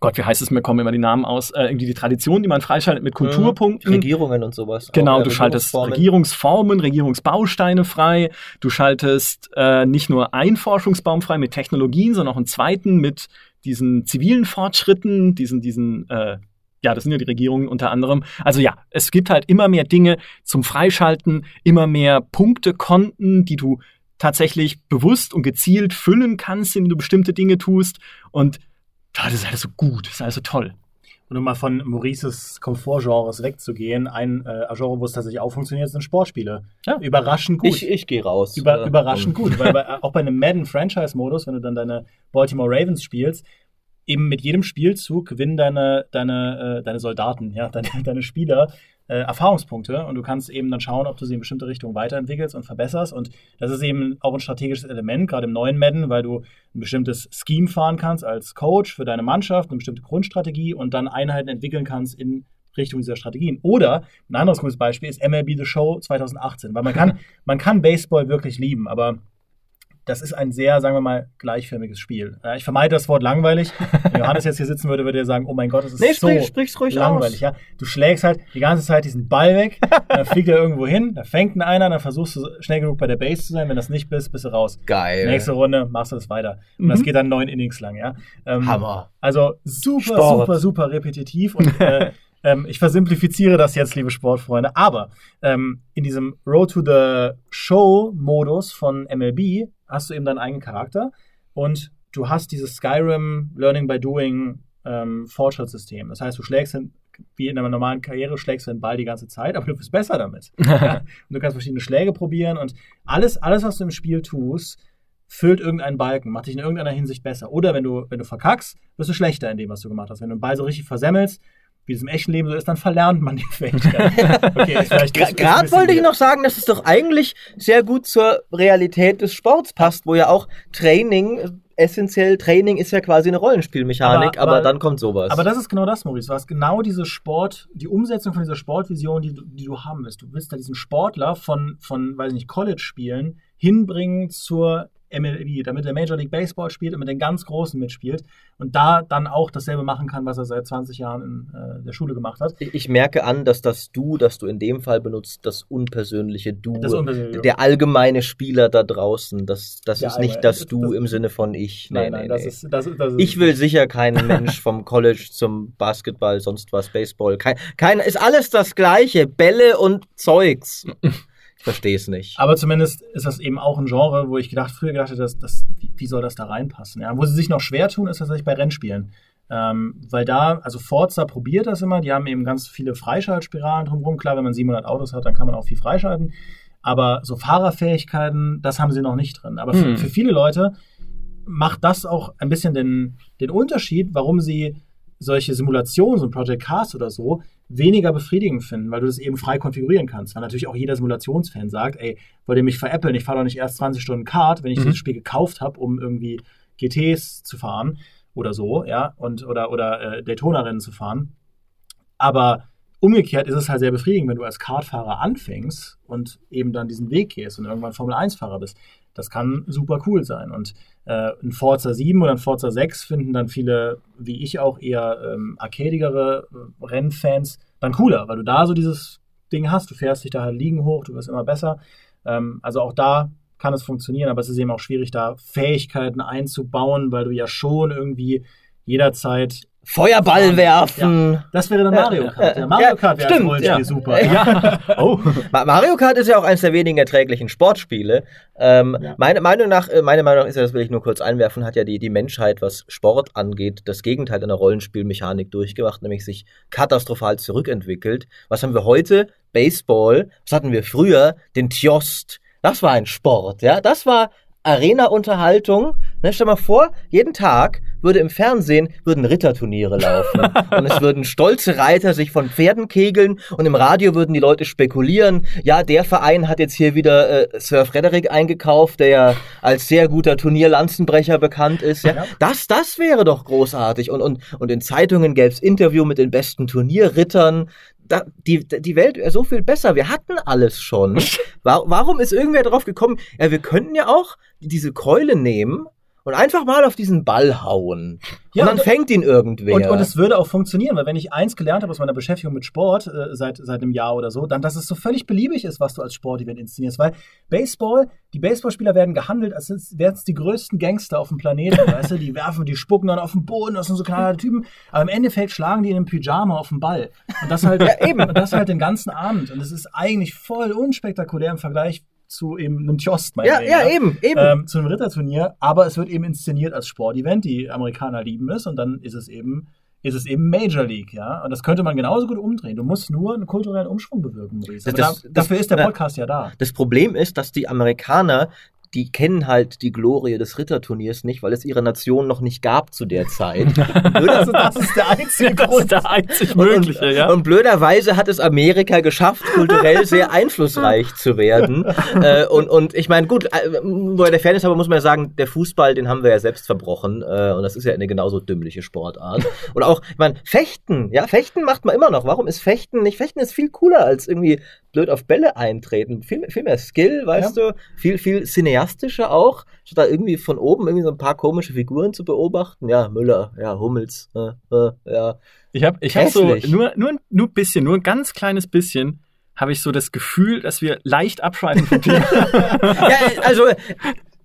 Gott, wie heißt es, mir kommen immer die Namen aus, äh, irgendwie die Tradition, die man freischaltet mit Kulturpunkten. Regierungen und sowas. Genau, du schaltest Regierungsformen, Regierungsbausteine frei. Du schaltest äh, nicht nur einen Forschungsbaum frei mit Technologien, sondern auch einen zweiten mit diesen zivilen Fortschritten, diesen, diesen, äh, ja, das sind ja die Regierungen unter anderem. Also ja, es gibt halt immer mehr Dinge zum Freischalten, immer mehr Punktekonten, die du tatsächlich bewusst und gezielt füllen kannst, indem du bestimmte Dinge tust. Und ja, das ist alles so gut, das ist alles so toll. Und um mal von Maurices Komfortgenres wegzugehen, ein äh, Genre, wo es tatsächlich auch funktioniert, sind Sportspiele. Ja. Überraschend gut. Ich, ich gehe raus. Über, äh, überraschend gut, <laughs> weil bei, auch bei einem Madden-Franchise-Modus, wenn du dann deine Baltimore Ravens spielst, eben mit jedem Spielzug gewinnen deine, deine, äh, deine Soldaten, ja, <laughs> deine, deine Spieler äh, Erfahrungspunkte und du kannst eben dann schauen, ob du sie in bestimmte Richtungen weiterentwickelst und verbesserst. Und das ist eben auch ein strategisches Element, gerade im neuen Madden, weil du ein bestimmtes Scheme fahren kannst als Coach für deine Mannschaft, eine bestimmte Grundstrategie und dann Einheiten entwickeln kannst in Richtung dieser Strategien. Oder ein anderes gutes Beispiel ist MLB The Show 2018, weil man kann, <laughs> man kann Baseball wirklich lieben, aber das ist ein sehr, sagen wir mal, gleichförmiges Spiel. Ich vermeide das Wort langweilig. Wenn <laughs> Johannes jetzt hier sitzen würde, würde er sagen, oh mein Gott, das ist nee, so sprich, ruhig langweilig. Aus. Ja? Du schlägst halt die ganze Zeit diesen Ball weg, <laughs> dann fliegt er irgendwo hin, da fängt ihn einer, dann versuchst du schnell genug bei der Base zu sein. Wenn das nicht bist, bist du raus. Geil. Nächste Runde machst du das weiter. Und mhm. das geht dann neun Innings lang, ja. Ähm, Hammer. Also super, Sport. super, super repetitiv und <laughs> äh, Ähm, ich versimplifiziere das jetzt, liebe Sportfreunde, aber ähm, in diesem Road to the Show-Modus von MLB hast du eben deinen eigenen Charakter und du hast dieses Skyrim Learning by Doing ähm, Fortschrittssystem. Das heißt, du schlägst hin, wie in einer normalen Karriere schlägst du den Ball die ganze Zeit, aber du bist besser damit. <laughs> ja? Und du kannst verschiedene Schläge probieren und alles, alles, was du im Spiel tust, füllt irgendeinen Balken, macht dich in irgendeiner Hinsicht besser. Oder wenn du, wenn du verkackst, wirst du schlechter in dem, was du gemacht hast. Wenn du den Ball so richtig versemmelst, wie es im echten Leben so ist, dann verlernt man die <laughs> Fähigkeit. Okay, Gerade wollte ich noch sagen, dass es doch eigentlich sehr gut zur Realität des Sports passt, wo ja auch Training essentiell Training ist ja quasi eine Rollenspielmechanik, aber, aber, aber, dann kommt sowas. Aber das ist genau das, Maurice. Was genau diese Sport, die Umsetzung von dieser Sportvision, die, die du haben willst. Du willst da diesen Sportler von, von weiß nicht, College-Spielen hinbringen zur MLB, damit er Major League Baseball spielt und mit den ganz Großen mitspielt und da dann auch dasselbe machen kann, was er seit 20 Jahren in äh, der Schule gemacht hat. Ich, merke an, dass das Du, das du in dem Fall benutzt, das unpersönliche Du, das unpersönliche der allgemeine Spieler da draußen, das, das ja, ist nicht das Du das, im Sinne von ich. Nee, nein, nein, nee, das, nee. Ist, das, das ist Ich will sicher keinen <laughs> Mensch vom College zum Basketball, sonst was, Baseball. Kein, kein, ist alles das Gleiche. Bälle und Zeugs. <laughs> Verstehe es nicht. Aber zumindest ist das eben auch ein Genre, wo ich gedacht, früher gedacht hätte, dass, dass, wie, soll das da reinpassen? Ja, wo sie sich noch schwer tun, ist tatsächlich bei Rennspielen. Ähm, weil da, also Forza probiert das immer, die haben eben ganz viele Freischaltspiralen drumherum. Klar, wenn man 700 Autos hat, dann kann man auch viel freischalten. Aber so Fahrerfähigkeiten, das haben sie noch nicht drin. Aber hm. für, für, viele Leute macht das auch ein bisschen den, den Unterschied, warum sie solche Simulationen, so ein Project Cast oder so, weniger befriedigend finden, weil du das eben frei konfigurieren kannst. Weil natürlich auch jeder Simulationsfan sagt, ey, wollt ihr mich veräppeln? Ich fahre doch nicht erst 20 Stunden Kart, wenn ich mhm. dieses Spiel gekauft habe, um irgendwie GTs zu fahren oder so, ja, und oder, oder äh, Daytona-Rennen zu fahren. Aber umgekehrt ist es halt sehr befriedigend, wenn du als Kartfahrer anfängst und eben dann diesen Weg gehst und irgendwann Formel-1-Fahrer bist. Das kann super cool sein. Und äh, ein Forza 7 oder ein Forza 6 finden dann viele, wie ich auch, eher ähm, arcadigere äh, Rennfans dann cooler, weil du da so dieses Ding hast. Du fährst dich da halt liegen hoch, du wirst immer besser. Ähm, also auch da kann es funktionieren, aber es ist eben auch schwierig, da Fähigkeiten einzubauen, weil du ja schon irgendwie jederzeit Feuerball werfen. Ja, das wäre dann Mario Kart. Ja, Mario Kart wäre Rollenspiel ja. super. Ja. <laughs> Oh. Mario Kart ist ja auch eines der wenigen erträglichen Sportspiele. Ähm, meine Meinung nach, äh, meine Meinung ist ja, das will ich nur kurz einwerfen, hat ja die, die Menschheit, was Sport angeht, das Gegenteil einer Rollenspielmechanik durchgemacht, nämlich sich katastrophal zurückentwickelt. Was haben wir heute? Baseball. Was hatten wir früher? Den Tjost. Das war ein Sport, ja. Das war Arena-Unterhaltung. Ne, stell mal vor, jeden Tag würde im Fernsehen würden Ritterturniere laufen <laughs> und es würden stolze Reiter sich von Pferden kegeln und im Radio würden die Leute spekulieren. Ja, der Verein hat jetzt hier wieder äh, Sir Frederick eingekauft, der ja als sehr guter Turnierlanzenbrecher bekannt ist. Ja, ja. das, das wäre doch großartig und und und in Zeitungen gäbe es Interview mit den besten Turnierrittern da, die, die Welt wäre so viel besser. Wir hatten alles schon. <laughs> Warum ist irgendwer drauf gekommen? Ja, wir könnten ja auch diese Keule nehmen und einfach mal auf diesen Ball hauen. Ja, und dann und, fängt ihn irgendwer. Und, und es würde auch funktionieren, weil wenn ich eins gelernt habe aus meiner Beschäftigung mit Sport äh, seit, seit einem Jahr oder so, dann, dass es so völlig beliebig ist, was du als Sportevent inszenierst. Weil Baseball, die Baseballspieler werden gehandelt, als wären es die größten Gangster auf dem Planeten. <laughs> weißt du, die werfen, die spucken dann auf den Boden, das sind so kleine Typen. Aber im Endeffekt schlagen die in einem Pyjama auf den Ball. Und das halt, <laughs> ja, eben. Und das halt den ganzen Abend. Und es ist eigentlich voll unspektakulär im Vergleich zu eben einem Tjost, ja, ja, ja, eben, eben. Ähm, zu einem Ritterturnier, aber es wird eben inszeniert als Sportevent, die Amerikaner lieben es und dann ist es eben ist es eben Major League, ja. Und das könnte man genauso gut umdrehen. Du musst nur einen kulturellen Umschwung bewirken, Maurice. Das, da, dafür ist der Podcast na, ja da. Das Problem ist, dass die Amerikaner die kennen halt die Glorie des Ritterturniers nicht, weil es ihre Nation noch nicht gab zu der Zeit. das, das, ist der einzige Grund. <laughs> Das ist der einzig mögliche, und, ja. Und blöderweise hat es Amerika geschafft, kulturell sehr einflussreich zu werden. äh, und, und ich meine, gut, äh, bei der Fairness aber muss man ja sagen, der Fußball, den haben wir ja selbst verbrochen. Äh, und das ist ja eine genauso dümmliche Sportart. Und auch, ich meine, Fechten, ja, Fechten macht man immer noch. Warum ist Fechten nicht? Fechten ist viel cooler als irgendwie blöd auf Bälle eintreten. Viel, viel mehr Skill, weißt ja. du? Viel, viel cineastischer auch, statt da irgendwie von oben irgendwie so ein paar komische Figuren zu beobachten. Ja, Müller, ja, Hummels, äh, äh, ja. Ich habe ich hab so nur, nur, nur ein bisschen, nur ein ganz kleines bisschen habe ich so das Gefühl, dass wir leicht abschweifen vom Thema. <laughs> ja, also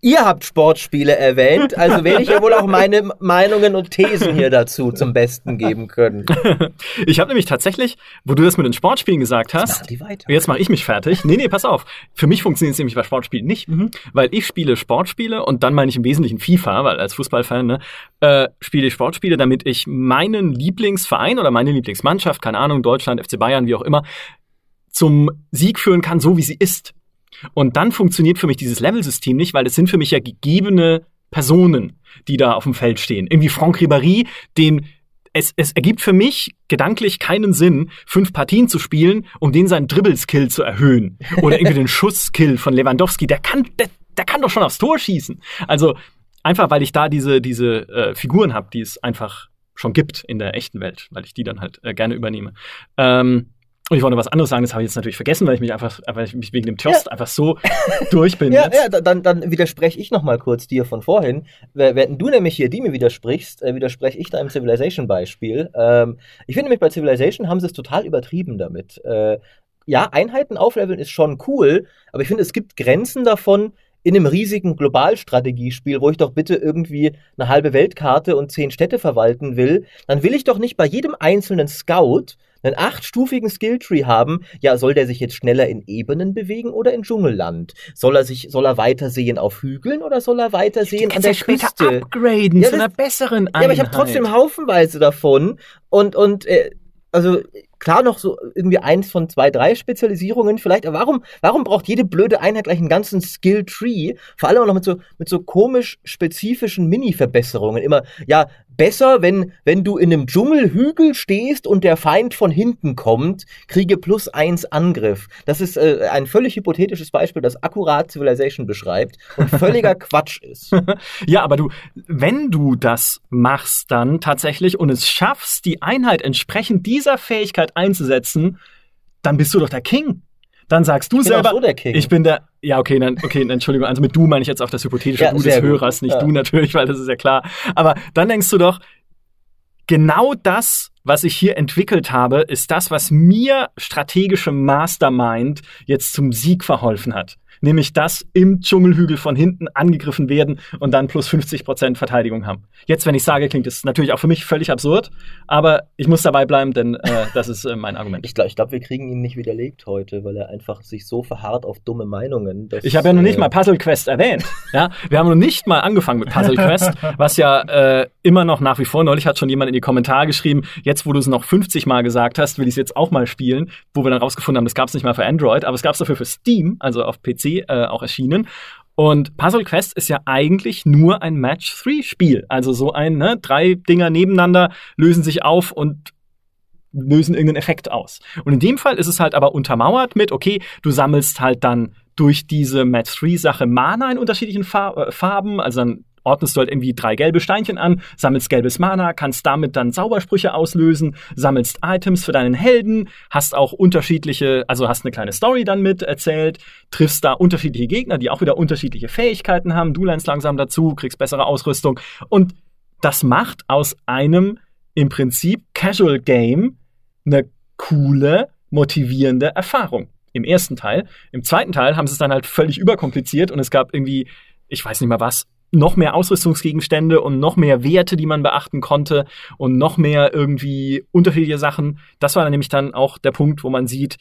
Ihr habt Sportspiele erwähnt, also werde ich ja wohl auch meine Meinungen und Thesen hier dazu zum Besten geben können. <laughs> Ich habe nämlich tatsächlich, wo du das mit den Sportspielen gesagt hast, jetzt, jetzt mache ich mich fertig. Nee, nee, pass auf. Für mich funktioniert es nämlich bei Sportspielen nicht, mhm. weil ich spiele Sportspiele und dann meine ich im Wesentlichen FIFA, weil als Fußballfan ne, äh, spiele ich Sportspiele, damit ich meinen Lieblingsverein oder meine Lieblingsmannschaft, keine Ahnung, Deutschland, FC Bayern, wie auch immer, zum Sieg führen kann, so wie sie ist. Und dann funktioniert für mich dieses Level-System nicht, weil es sind für mich ja gegebene Personen, die da auf dem Feld stehen. Irgendwie Franck Ribéry, den es, es ergibt für mich gedanklich keinen Sinn, fünf Partien zu spielen, um den seinen Dribble-Skill zu erhöhen. Oder irgendwie den <laughs> Schuss-Skill von Lewandowski. Der kann, der, der kann doch schon aufs Tor schießen. Also einfach, weil ich da diese, diese äh, Figuren habe, die es einfach schon gibt in der echten Welt, weil ich die dann halt äh, gerne übernehme. Ähm, Und ich wollte noch was anderes sagen, das habe ich jetzt natürlich vergessen, weil ich mich einfach, weil ich mich wegen dem Toast ja. einfach so <laughs> durch bin. Ja, jetzt. ja dann, dann widerspreche ich noch mal kurz dir von vorhin. Während du nämlich hier die mir widersprichst, äh, widerspreche ich deinem Civilization-Beispiel. Ähm, ich finde nämlich bei Civilization haben sie es total übertrieben damit. Äh, ja, Einheiten aufleveln ist schon cool, aber ich finde, es gibt Grenzen davon, in einem riesigen Globalstrategiespiel, wo ich doch bitte irgendwie eine halbe Weltkarte und zehn Städte verwalten will, dann will ich doch nicht bei jedem einzelnen Scout einen achtstufigen Skilltree haben, ja, soll der sich jetzt schneller in Ebenen bewegen oder in Dschungelland? Soll er sich, soll er weitersehen auf Hügeln oder soll er weitersehen an der ja später Küste? upgraden ja, zu einer besseren Einheit. Ja, aber ich habe trotzdem haufenweise davon und und äh, also klar noch so irgendwie eins von zwei, drei Spezialisierungen vielleicht, aber warum, warum braucht jede blöde Einheit gleich einen ganzen Skill-Tree? Vor allem auch noch mit so, mit so komisch spezifischen Mini-Verbesserungen. Immer, ja, besser, wenn, wenn du in einem Dschungelhügel stehst und der Feind von hinten kommt, kriege plus eins Angriff. Das ist äh, ein völlig hypothetisches Beispiel, das akkurat Civilization beschreibt und völliger <laughs> Quatsch ist. <laughs> ja, aber du, wenn du das machst dann tatsächlich und es schaffst, die Einheit entsprechend dieser Fähigkeit einzusetzen, dann bist du doch der King. Dann sagst du selber, so ich bin der, ja, okay, dann, okay, Entschuldigung, also mit du meine ich jetzt auch das hypothetische ja, Du des Hörers, nicht ja. du natürlich, weil das ist ja klar. Aber dann denkst du doch, genau das, was ich hier entwickelt habe, ist das, was mir strategische Mastermind jetzt zum Sieg verholfen hat nämlich dass im Dschungelhügel von hinten angegriffen werden und dann plus 50 Prozent Verteidigung haben. Jetzt, wenn ich sage, klingt es natürlich auch für mich völlig absurd, aber ich muss dabei bleiben, denn äh, das ist äh, mein Argument. Ich glaube, glaub, wir kriegen ihn nicht widerlegt heute, weil er einfach sich so verharrt auf dumme Meinungen. Dass, ich habe ja noch nicht äh, mal Puzzle Quest erwähnt. ja, wir haben noch nicht mal angefangen mit Puzzle Quest, was ja äh, immer noch nach wie vor. Neulich hat schon jemand in die Kommentare geschrieben, jetzt, wo du es noch 50 Mal gesagt hast, will ich es jetzt auch mal spielen, wo wir dann rausgefunden haben, das gab es nicht mal für Android, aber es gab es dafür für Steam, also auf PC äh, auch erschienen. Und Puzzle Quest ist ja eigentlich nur ein Match-3-Spiel. Also so ein, ne, drei Dinger nebeneinander lösen sich auf und lösen irgendeinen Effekt aus. Und in dem Fall ist es halt aber untermauert mit, okay, du sammelst halt dann durch diese Match-3-Sache Mana in unterschiedlichen äh, Farben, also dann ordnest du halt irgendwie drei gelbe Steinchen an, sammelst gelbes Mana, kannst damit dann Zaubersprüche auslösen, sammelst Items für deinen Helden, hast auch unterschiedliche, also hast eine kleine Story dann mit erzählt, triffst da unterschiedliche Gegner, die auch wieder unterschiedliche Fähigkeiten haben, du lernst langsam dazu, kriegst bessere Ausrüstung und das macht aus einem im Prinzip Casual Game eine coole, motivierende Erfahrung. Im ersten Teil. Im zweiten Teil haben sie es dann halt völlig überkompliziert und es gab irgendwie, ich weiß nicht mal was, noch mehr Ausrüstungsgegenstände und noch mehr Werte, die man beachten konnte und noch mehr irgendwie unterschiedliche Sachen. Das war dann nämlich dann auch der Punkt, wo man sieht,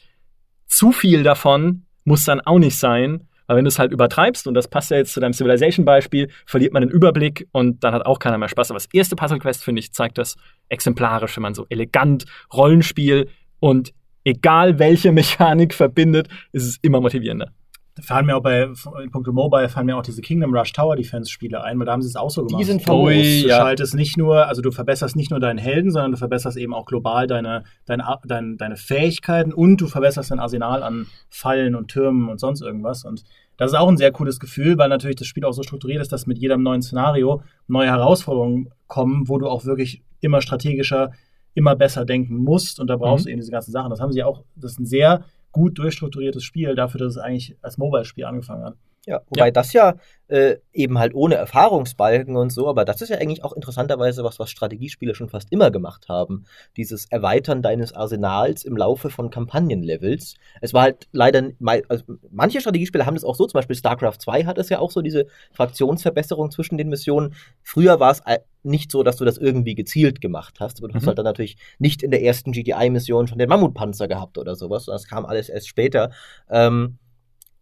zu viel davon muss dann auch nicht sein, weil wenn du es halt übertreibst, und das passt ja jetzt zu deinem Civilization-Beispiel, verliert man den Überblick und dann hat auch keiner mehr Spaß. Aber das erste Puzzle Quest, finde ich, zeigt das exemplarisch, wenn man so elegant Rollenspiel und egal welche <laughs> Mechanik verbindet, ist es immer motivierender fallen mir auch bei in puncto Mobile fallen mir auch diese Kingdom Rush Tower Defense Spiele ein, weil da haben sie es auch so gemacht. Die sind famos. Du ja. schaltest nicht nur, also du verbesserst nicht nur deinen Helden, sondern du verbesserst eben auch global deine, deine, deine, deine Fähigkeiten und du verbesserst dein Arsenal an Fallen und Türmen und sonst irgendwas. Und das ist auch ein sehr cooles Gefühl, weil natürlich das Spiel auch so strukturiert ist, dass mit jedem neuen Szenario neue Herausforderungen kommen, wo du auch wirklich immer strategischer, immer besser denken musst. Und da brauchst mhm. du eben diese ganzen Sachen. Das haben sie auch, das ist ein sehr gut durchstrukturiertes Spiel dafür, dass es eigentlich als Mobile-Spiel angefangen hat. Ja, wobei ja. das ja äh, eben halt ohne Erfahrungsbalken und so, aber das ist ja eigentlich auch interessanterweise was, was Strategiespiele schon fast immer gemacht haben. Dieses Erweitern deines Arsenals im Laufe von Kampagnenlevels. Es war halt leider, also manche Strategiespiele haben das auch so, zum Beispiel StarCraft 2 hat es ja auch so, diese Fraktionsverbesserung zwischen den Missionen. Früher war es nicht so, dass du das irgendwie gezielt gemacht hast, aber du mhm. hast halt dann natürlich nicht in der ersten GDI-Mission schon den Mammutpanzer gehabt oder sowas, das kam alles erst später. Ähm,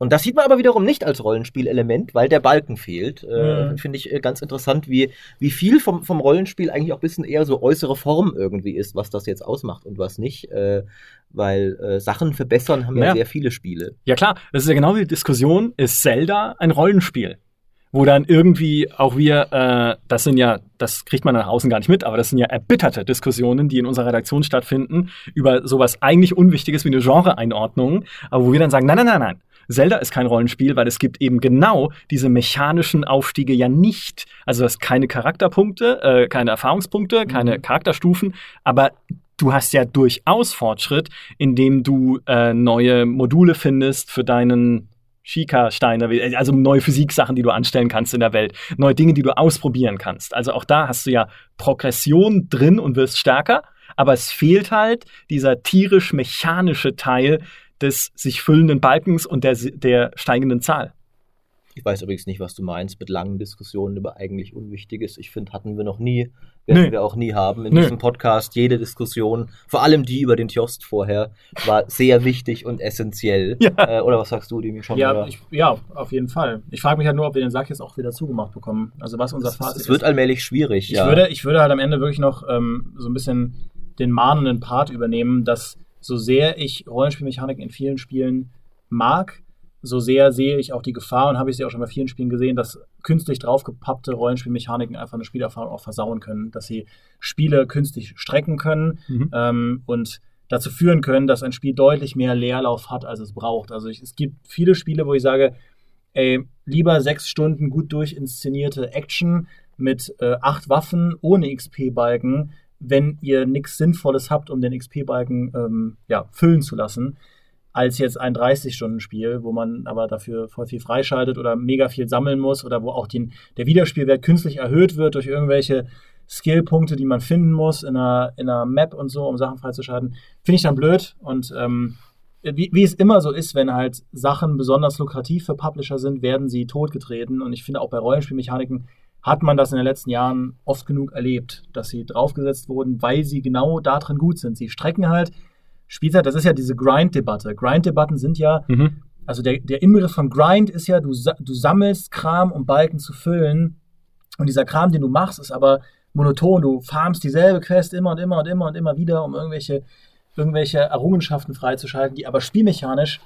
und das sieht man aber wiederum nicht als Rollenspielelement, weil der Balken fehlt. Äh, mhm. Finde ich äh, ganz interessant, wie, wie viel vom, vom Rollenspiel eigentlich auch ein bisschen eher so äußere Form irgendwie ist, was das jetzt ausmacht und was nicht. Äh, weil äh, Sachen verbessern haben ja. ja sehr viele Spiele. Ja klar, das ist ja genau die Diskussion, ist Zelda ein Rollenspiel? wo dann irgendwie auch wir, äh, das sind ja, das kriegt man nach außen gar nicht mit, aber das sind ja erbitterte Diskussionen, die in unserer Redaktion stattfinden, über sowas eigentlich Unwichtiges wie eine Genre-Einordnung, aber wo wir dann sagen, nein, nein, nein, nein, Zelda ist kein Rollenspiel, weil es gibt eben genau diese mechanischen Aufstiege ja nicht. Also es keine Charakterpunkte, äh, keine Erfahrungspunkte, keine mhm. Charakterstufen, aber du hast ja durchaus Fortschritt, indem du äh, neue Module findest für deinen Shika-Steine, also neue Physiksachen, die du anstellen kannst in der Welt, neue Dinge, die du ausprobieren kannst. Also auch da hast du ja Progression drin und wirst stärker, aber es fehlt halt dieser tierisch-mechanische Teil des sich füllenden Balkens und der, der steigenden Zahl. Ich weiß übrigens nicht, was du meinst mit langen Diskussionen über eigentlich Unwichtiges. Ich finde, hatten wir noch nie, werden nee. wir auch nie haben in nee. diesem Podcast. Jede Diskussion, vor allem die über den Tjost vorher, war sehr wichtig und essentiell. Ja. Äh, oder was sagst du, Demi, schon? Ja, ich, ja, auf jeden Fall. Ich frage mich halt nur, ob wir den Sack jetzt auch wieder zugemacht bekommen. Also was unser Fazit ist. Es wird allmählich schwierig, ich ja. Würde, ich würde halt am Ende wirklich noch ähm, so ein bisschen den mahnenden Part übernehmen, dass so sehr ich Rollenspielmechaniken in vielen Spielen mag, so sehr sehe ich auch die Gefahr und habe ich sie auch schon bei vielen Spielen gesehen, dass künstlich draufgepappte Rollenspielmechaniken einfach eine Spielerfahrung auch versauen können, dass sie Spiele künstlich strecken können mhm. ähm, und dazu führen können, dass ein Spiel deutlich mehr Leerlauf hat, als es braucht. Also ich, es gibt viele Spiele, wo ich sage, ey, lieber sechs Stunden gut durchinszenierte Action mit äh, acht Waffen ohne XP-Balken, wenn ihr nichts Sinnvolles habt, um den XP-Balken ähm, ja, füllen zu lassen als jetzt ein 30-Stunden-Spiel, wo man aber dafür voll viel freischaltet oder mega viel sammeln muss oder wo auch den, der Wiederspielwert künstlich erhöht wird durch irgendwelche Skillpunkte, die man finden muss in einer, in einer Map und so, um Sachen freizuschalten, finde ich dann blöd. Und ähm, wie, wie es immer so ist, wenn halt Sachen besonders lukrativ für Publisher sind, werden sie totgetreten. Und ich finde auch bei Rollenspielmechaniken hat man das in den letzten Jahren oft genug erlebt, dass sie draufgesetzt wurden, weil sie genau da drin gut sind. Sie strecken halt Spielzeit, das ist ja diese Grind-Debatte. Grind-Debatten sind ja, mhm. also der, der Inbegriff von Grind ist ja, du, du sammelst Kram, um Balken zu füllen. Und dieser Kram, den du machst, ist aber monoton. Du farmst dieselbe Quest immer und immer und immer und immer wieder, um irgendwelche, irgendwelche Errungenschaften freizuschalten, die aber spielmechanisch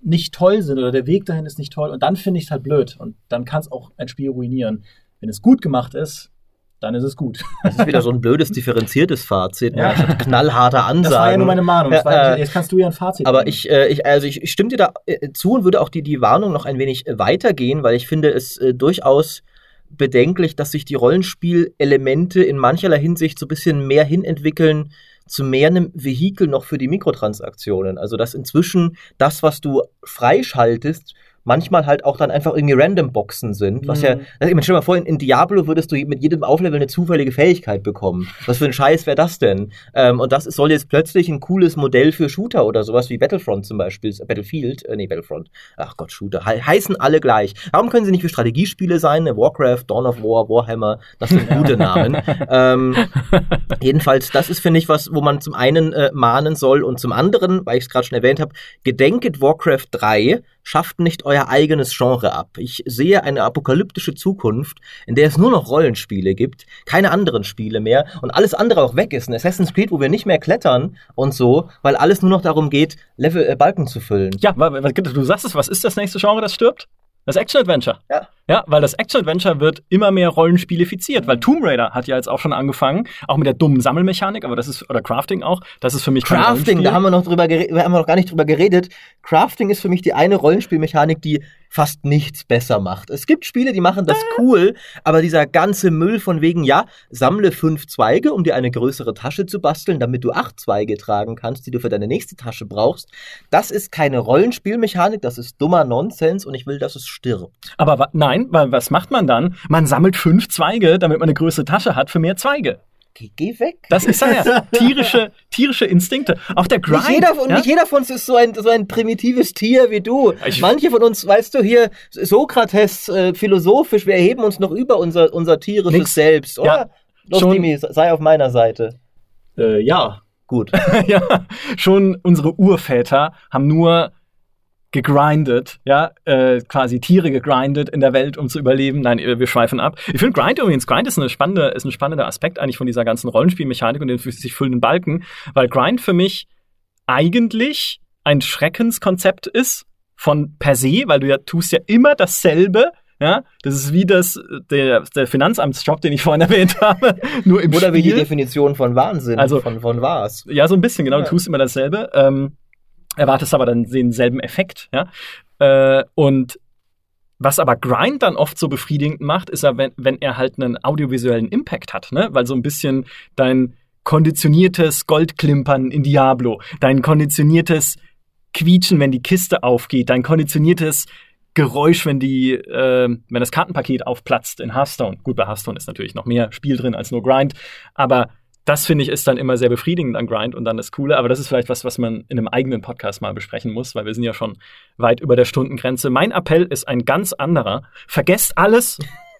nicht toll sind oder der Weg dahin ist nicht toll. Und dann finde ich es halt blöd. Und dann kann es auch ein Spiel ruinieren. Wenn es gut gemacht ist, dann ist es gut. Das ist wieder so ein <laughs> blödes, differenziertes Fazit. Ja. Ne? Knallharte Ansagen. Das war ja nur meine Meinung. War, jetzt kannst du ja ein Fazit Aber ich, äh, ich, also ich, stimme dir da äh, zu und würde auch die, die Warnung noch ein wenig äh, weitergehen, weil ich finde es äh, durchaus bedenklich, dass sich die Rollenspielelemente in mancherlei Hinsicht so ein bisschen mehr hinentwickeln zu mehr einem Vehikel noch für die Mikrotransaktionen. Also dass inzwischen das, was du freischaltest, manchmal halt auch dann einfach irgendwie random Boxen sind. Was mhm. ja, also ich meine, stell mal vor, in, in, Diablo würdest du mit jedem Auflevel eine zufällige Fähigkeit bekommen. Was für ein Scheiß wäre das denn? Ähm, und das soll jetzt plötzlich ein cooles Modell für Shooter oder sowas wie Battlefront zum Beispiel, Battlefield, äh, nee, Battlefront. Ach Gott, Shooter. He heißen alle gleich. Warum können sie nicht für Strategiespiele sein? Warcraft, Dawn of War, Warhammer, das sind gute Namen. <laughs> ähm, jedenfalls, das ist, finde ich, was, wo man zum einen äh, mahnen soll und zum anderen, weil ich es gerade schon erwähnt habe, gedenket Warcraft 3 schafft nicht euer eigenes Genre ab. Ich sehe eine apokalyptische Zukunft, in der es nur noch Rollenspiele gibt, keine anderen Spiele mehr und alles andere auch weg ist. Ein Assassin's Creed, wo wir nicht mehr klettern und so, weil alles nur noch darum geht, Level äh, Balken zu füllen. Ja, du sagst es, was ist das nächste Genre, das stirbt? Das Action-Adventure. Ja. Ja, weil das Action-Adventure wird immer mehr Rollenspielifiziert, weil Tomb Raider hat ja jetzt auch schon angefangen, auch mit der dummen Sammelmechanik, aber das ist, oder Crafting auch, das ist für mich Crafting, da haben wir noch drüber geredet, haben wir noch gar nicht drüber geredet. Crafting ist für mich die eine Rollenspielmechanik, die fast nichts besser macht. Es gibt Spiele, die machen das cool, aber dieser ganze Müll von wegen, ja, sammle fünf Zweige, um dir eine größere Tasche zu basteln, damit du acht Zweige tragen kannst, die du für deine nächste Tasche brauchst, das ist keine Rollenspielmechanik, das ist dummer Nonsens und ich will, dass es stirbt. Aber nein, weil was macht man dann? Man sammelt fünf Zweige, damit man eine größere Tasche hat für mehr Zweige. Geh, geh weg. Das ist ja tierische, tierische Instinkte. Auch der Grind. Nicht jeder, ja? nicht jeder von uns ist so ein, so ein primitives Tier wie du. Ich Manche von uns, weißt du, hier, Sokrates, äh, philosophisch, wir erheben uns noch über unser, unser tierisches Nix. Selbst, oder? Ja, Los, schon, Dimi, sei auf meiner Seite. Äh, ja. Gut. <laughs> ja, schon unsere Urväter haben nur gegrindet, ja, äh, quasi Tiere gegrindet in der Welt, um zu überleben. Nein, wir schweifen ab. Ich finde Grind übrigens, Grind ist, eine spannende, ist ein spannender Aspekt eigentlich von dieser ganzen Rollenspielmechanik und den sich füllenden Balken, weil Grind für mich eigentlich ein Schreckenskonzept ist von per se, weil du ja tust ja immer dasselbe, ja, das ist wie das, der, der Finanzamtsjob, den ich vorhin erwähnt habe, <laughs> nur im Oder Spiel. wie die Definition von Wahnsinn, also, von, von was. Ja, so ein bisschen, genau, ja. du tust immer dasselbe. Ähm, erwartest aber dann denselben Effekt, ja. Äh, und was aber Grind dann oft so befriedigend macht, ist ja, wenn, wenn er halt einen audiovisuellen Impact hat, ne? Weil so ein bisschen dein konditioniertes Goldklimpern in Diablo, dein konditioniertes Quietschen, wenn die Kiste aufgeht, dein konditioniertes Geräusch, wenn die, äh, wenn das Kartenpaket aufplatzt in Hearthstone. Gut, bei Hearthstone ist natürlich noch mehr Spiel drin als nur Grind, aber das finde ich ist dann immer sehr befriedigend an Grind und dann das Coole. Aber das ist vielleicht was, was man in einem eigenen Podcast mal besprechen muss, weil wir sind ja schon weit über der Stundengrenze. Mein Appell ist ein ganz anderer. Vergesst alles,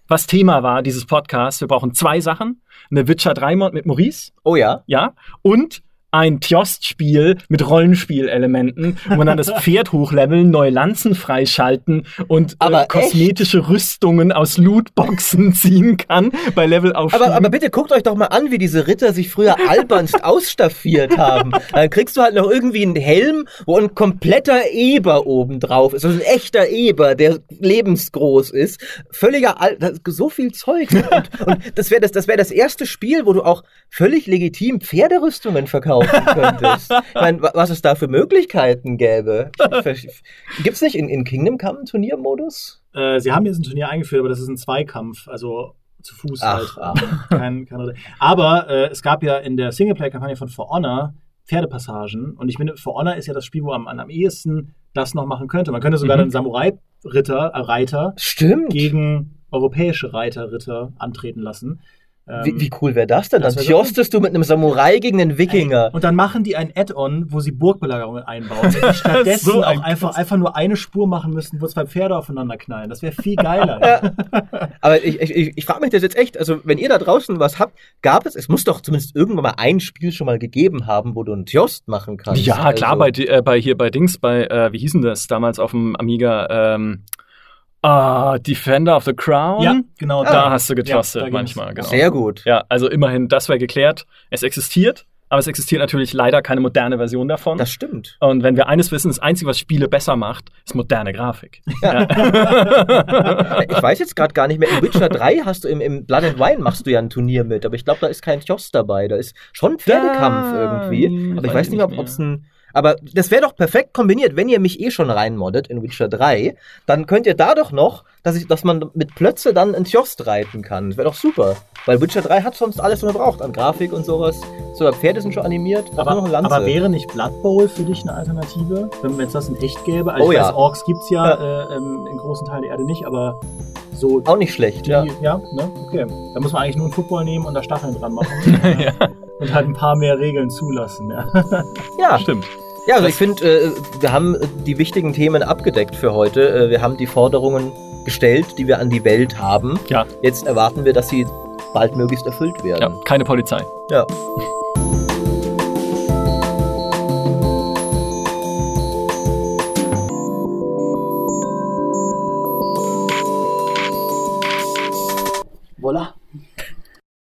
was Thema war dieses Podcasts. Wir brauchen zwei Sachen. Eine Witcher 3 Mod mit Maurice. Oh ja. Ja. Und ein Tjost-Spiel mit Rollenspielelementen, wo man dann das <laughs> Pferd hochleveln, neue Lanzen freischalten und Aber äh, kosmetische echt? Rüstungen aus Lootboxen <laughs> ziehen kann bei Levelaufstieg. Aber, aber bitte guckt euch doch mal an, wie diese Ritter sich früher <laughs> albernst ausstaffiert haben. Dann kriegst du halt noch irgendwie einen Helm, wo ein kompletter Eber oben drauf ist. Also ein echter Eber, der lebensgroß ist. Völliger Al so viel Zeug. Und, und das wäre das, das, wär das erste Spiel, wo du auch völlig legitim Pferderüstungen verkaufen könntest. Ich meine, wa- was es da für Möglichkeiten gäbe. Gibt's nicht in, in Kingdom Come einen Turniermodus? Äh, sie haben jetzt ein Turnier eingeführt, aber das ist ein Zweikampf, also zu Fuß Ach, halt. Kein, kein, aber äh, es gab ja in der Singleplayer-Kampagne von For Honor Pferdepassagen und ich finde, For Honor ist ja das Spiel, wo man am ehesten das noch machen könnte. Man könnte sogar Mhm. einen Samurai-Ritter, äh, Reiter Stimmt. gegen europäische Reiter, Ritter antreten lassen. Ähm, Wie, wie cool wäre das denn? das Dann wär so tjostest du mit einem Samurai gegen einen Wikinger. Und dann machen die ein Add-on, wo sie Burgbelagerungen einbauen. <laughs> Die stattdessen So ein auch einfach, einfach nur eine Spur machen müssten, wo zwei Pferde aufeinander knallen. Das wäre viel geiler. Aber ich, ich, ich, ich frage mich das jetzt echt, also wenn ihr da draußen was habt, gab es, es muss doch zumindest irgendwann mal ein Spiel schon mal gegeben haben, wo du einen Tjost machen kannst. Ja, klar, also, bei, di- äh, bei hier bei Dings, bei, äh, wie hießen das damals auf dem Amiga? Ähm, ah, Defender of the Crown? ja, genau. Da hast du Ja, da ging's. manchmal, genau. Sehr gut. Ja, also immerhin, das wäre geklärt. Es existiert, aber es existiert natürlich leider keine moderne Version davon. Das stimmt. und wenn wir eines wissen, das Einzige, was Spiele besser macht, ist moderne Grafik. <laughs> Ja. Ich weiß jetzt gerade gar nicht mehr, in Witcher 3 hast du im, im Blood and Wine machst du ja ein Turnier mit, aber ich glaube, da ist kein Tjost dabei. Da ist schon Pferdekampf Da- irgendwie. Aber ich weiß weiß ich nicht mehr, nicht ob es ein. Aber das wäre doch perfekt kombiniert, wenn ihr mich eh schon reinmoddet in Witcher 3, dann könnt ihr da doch noch, dass, ich, dass man mit Plötze dann einen Tjost reiten kann. Das wäre doch super. Weil Witcher 3 hat sonst alles, was man braucht an Grafik und sowas. Sogar Pferde sind schon animiert. Aber, aber wäre nicht Blood Bowl für dich eine Alternative, wenn es das in echt gäbe? Also Oh ich ja. weiß, Orks gibt's ja, Äh, ähm, in großen Teilen der Erde nicht, aber so auch nicht schlecht, die, ja. ja. ne? Okay. Da muss man eigentlich nur einen Football nehmen und da Stacheln dran machen. <laughs> ja, und halt ein paar mehr Regeln zulassen. Ja. <laughs> Ja, stimmt. Ja, also ich finde, äh, wir haben äh, die wichtigen Themen abgedeckt für heute. Äh, wir haben die Forderungen gestellt, die wir an die Welt haben. Ja. Jetzt erwarten wir, dass sie baldmöglichst erfüllt Ja, werden. keine Polizei. Ja.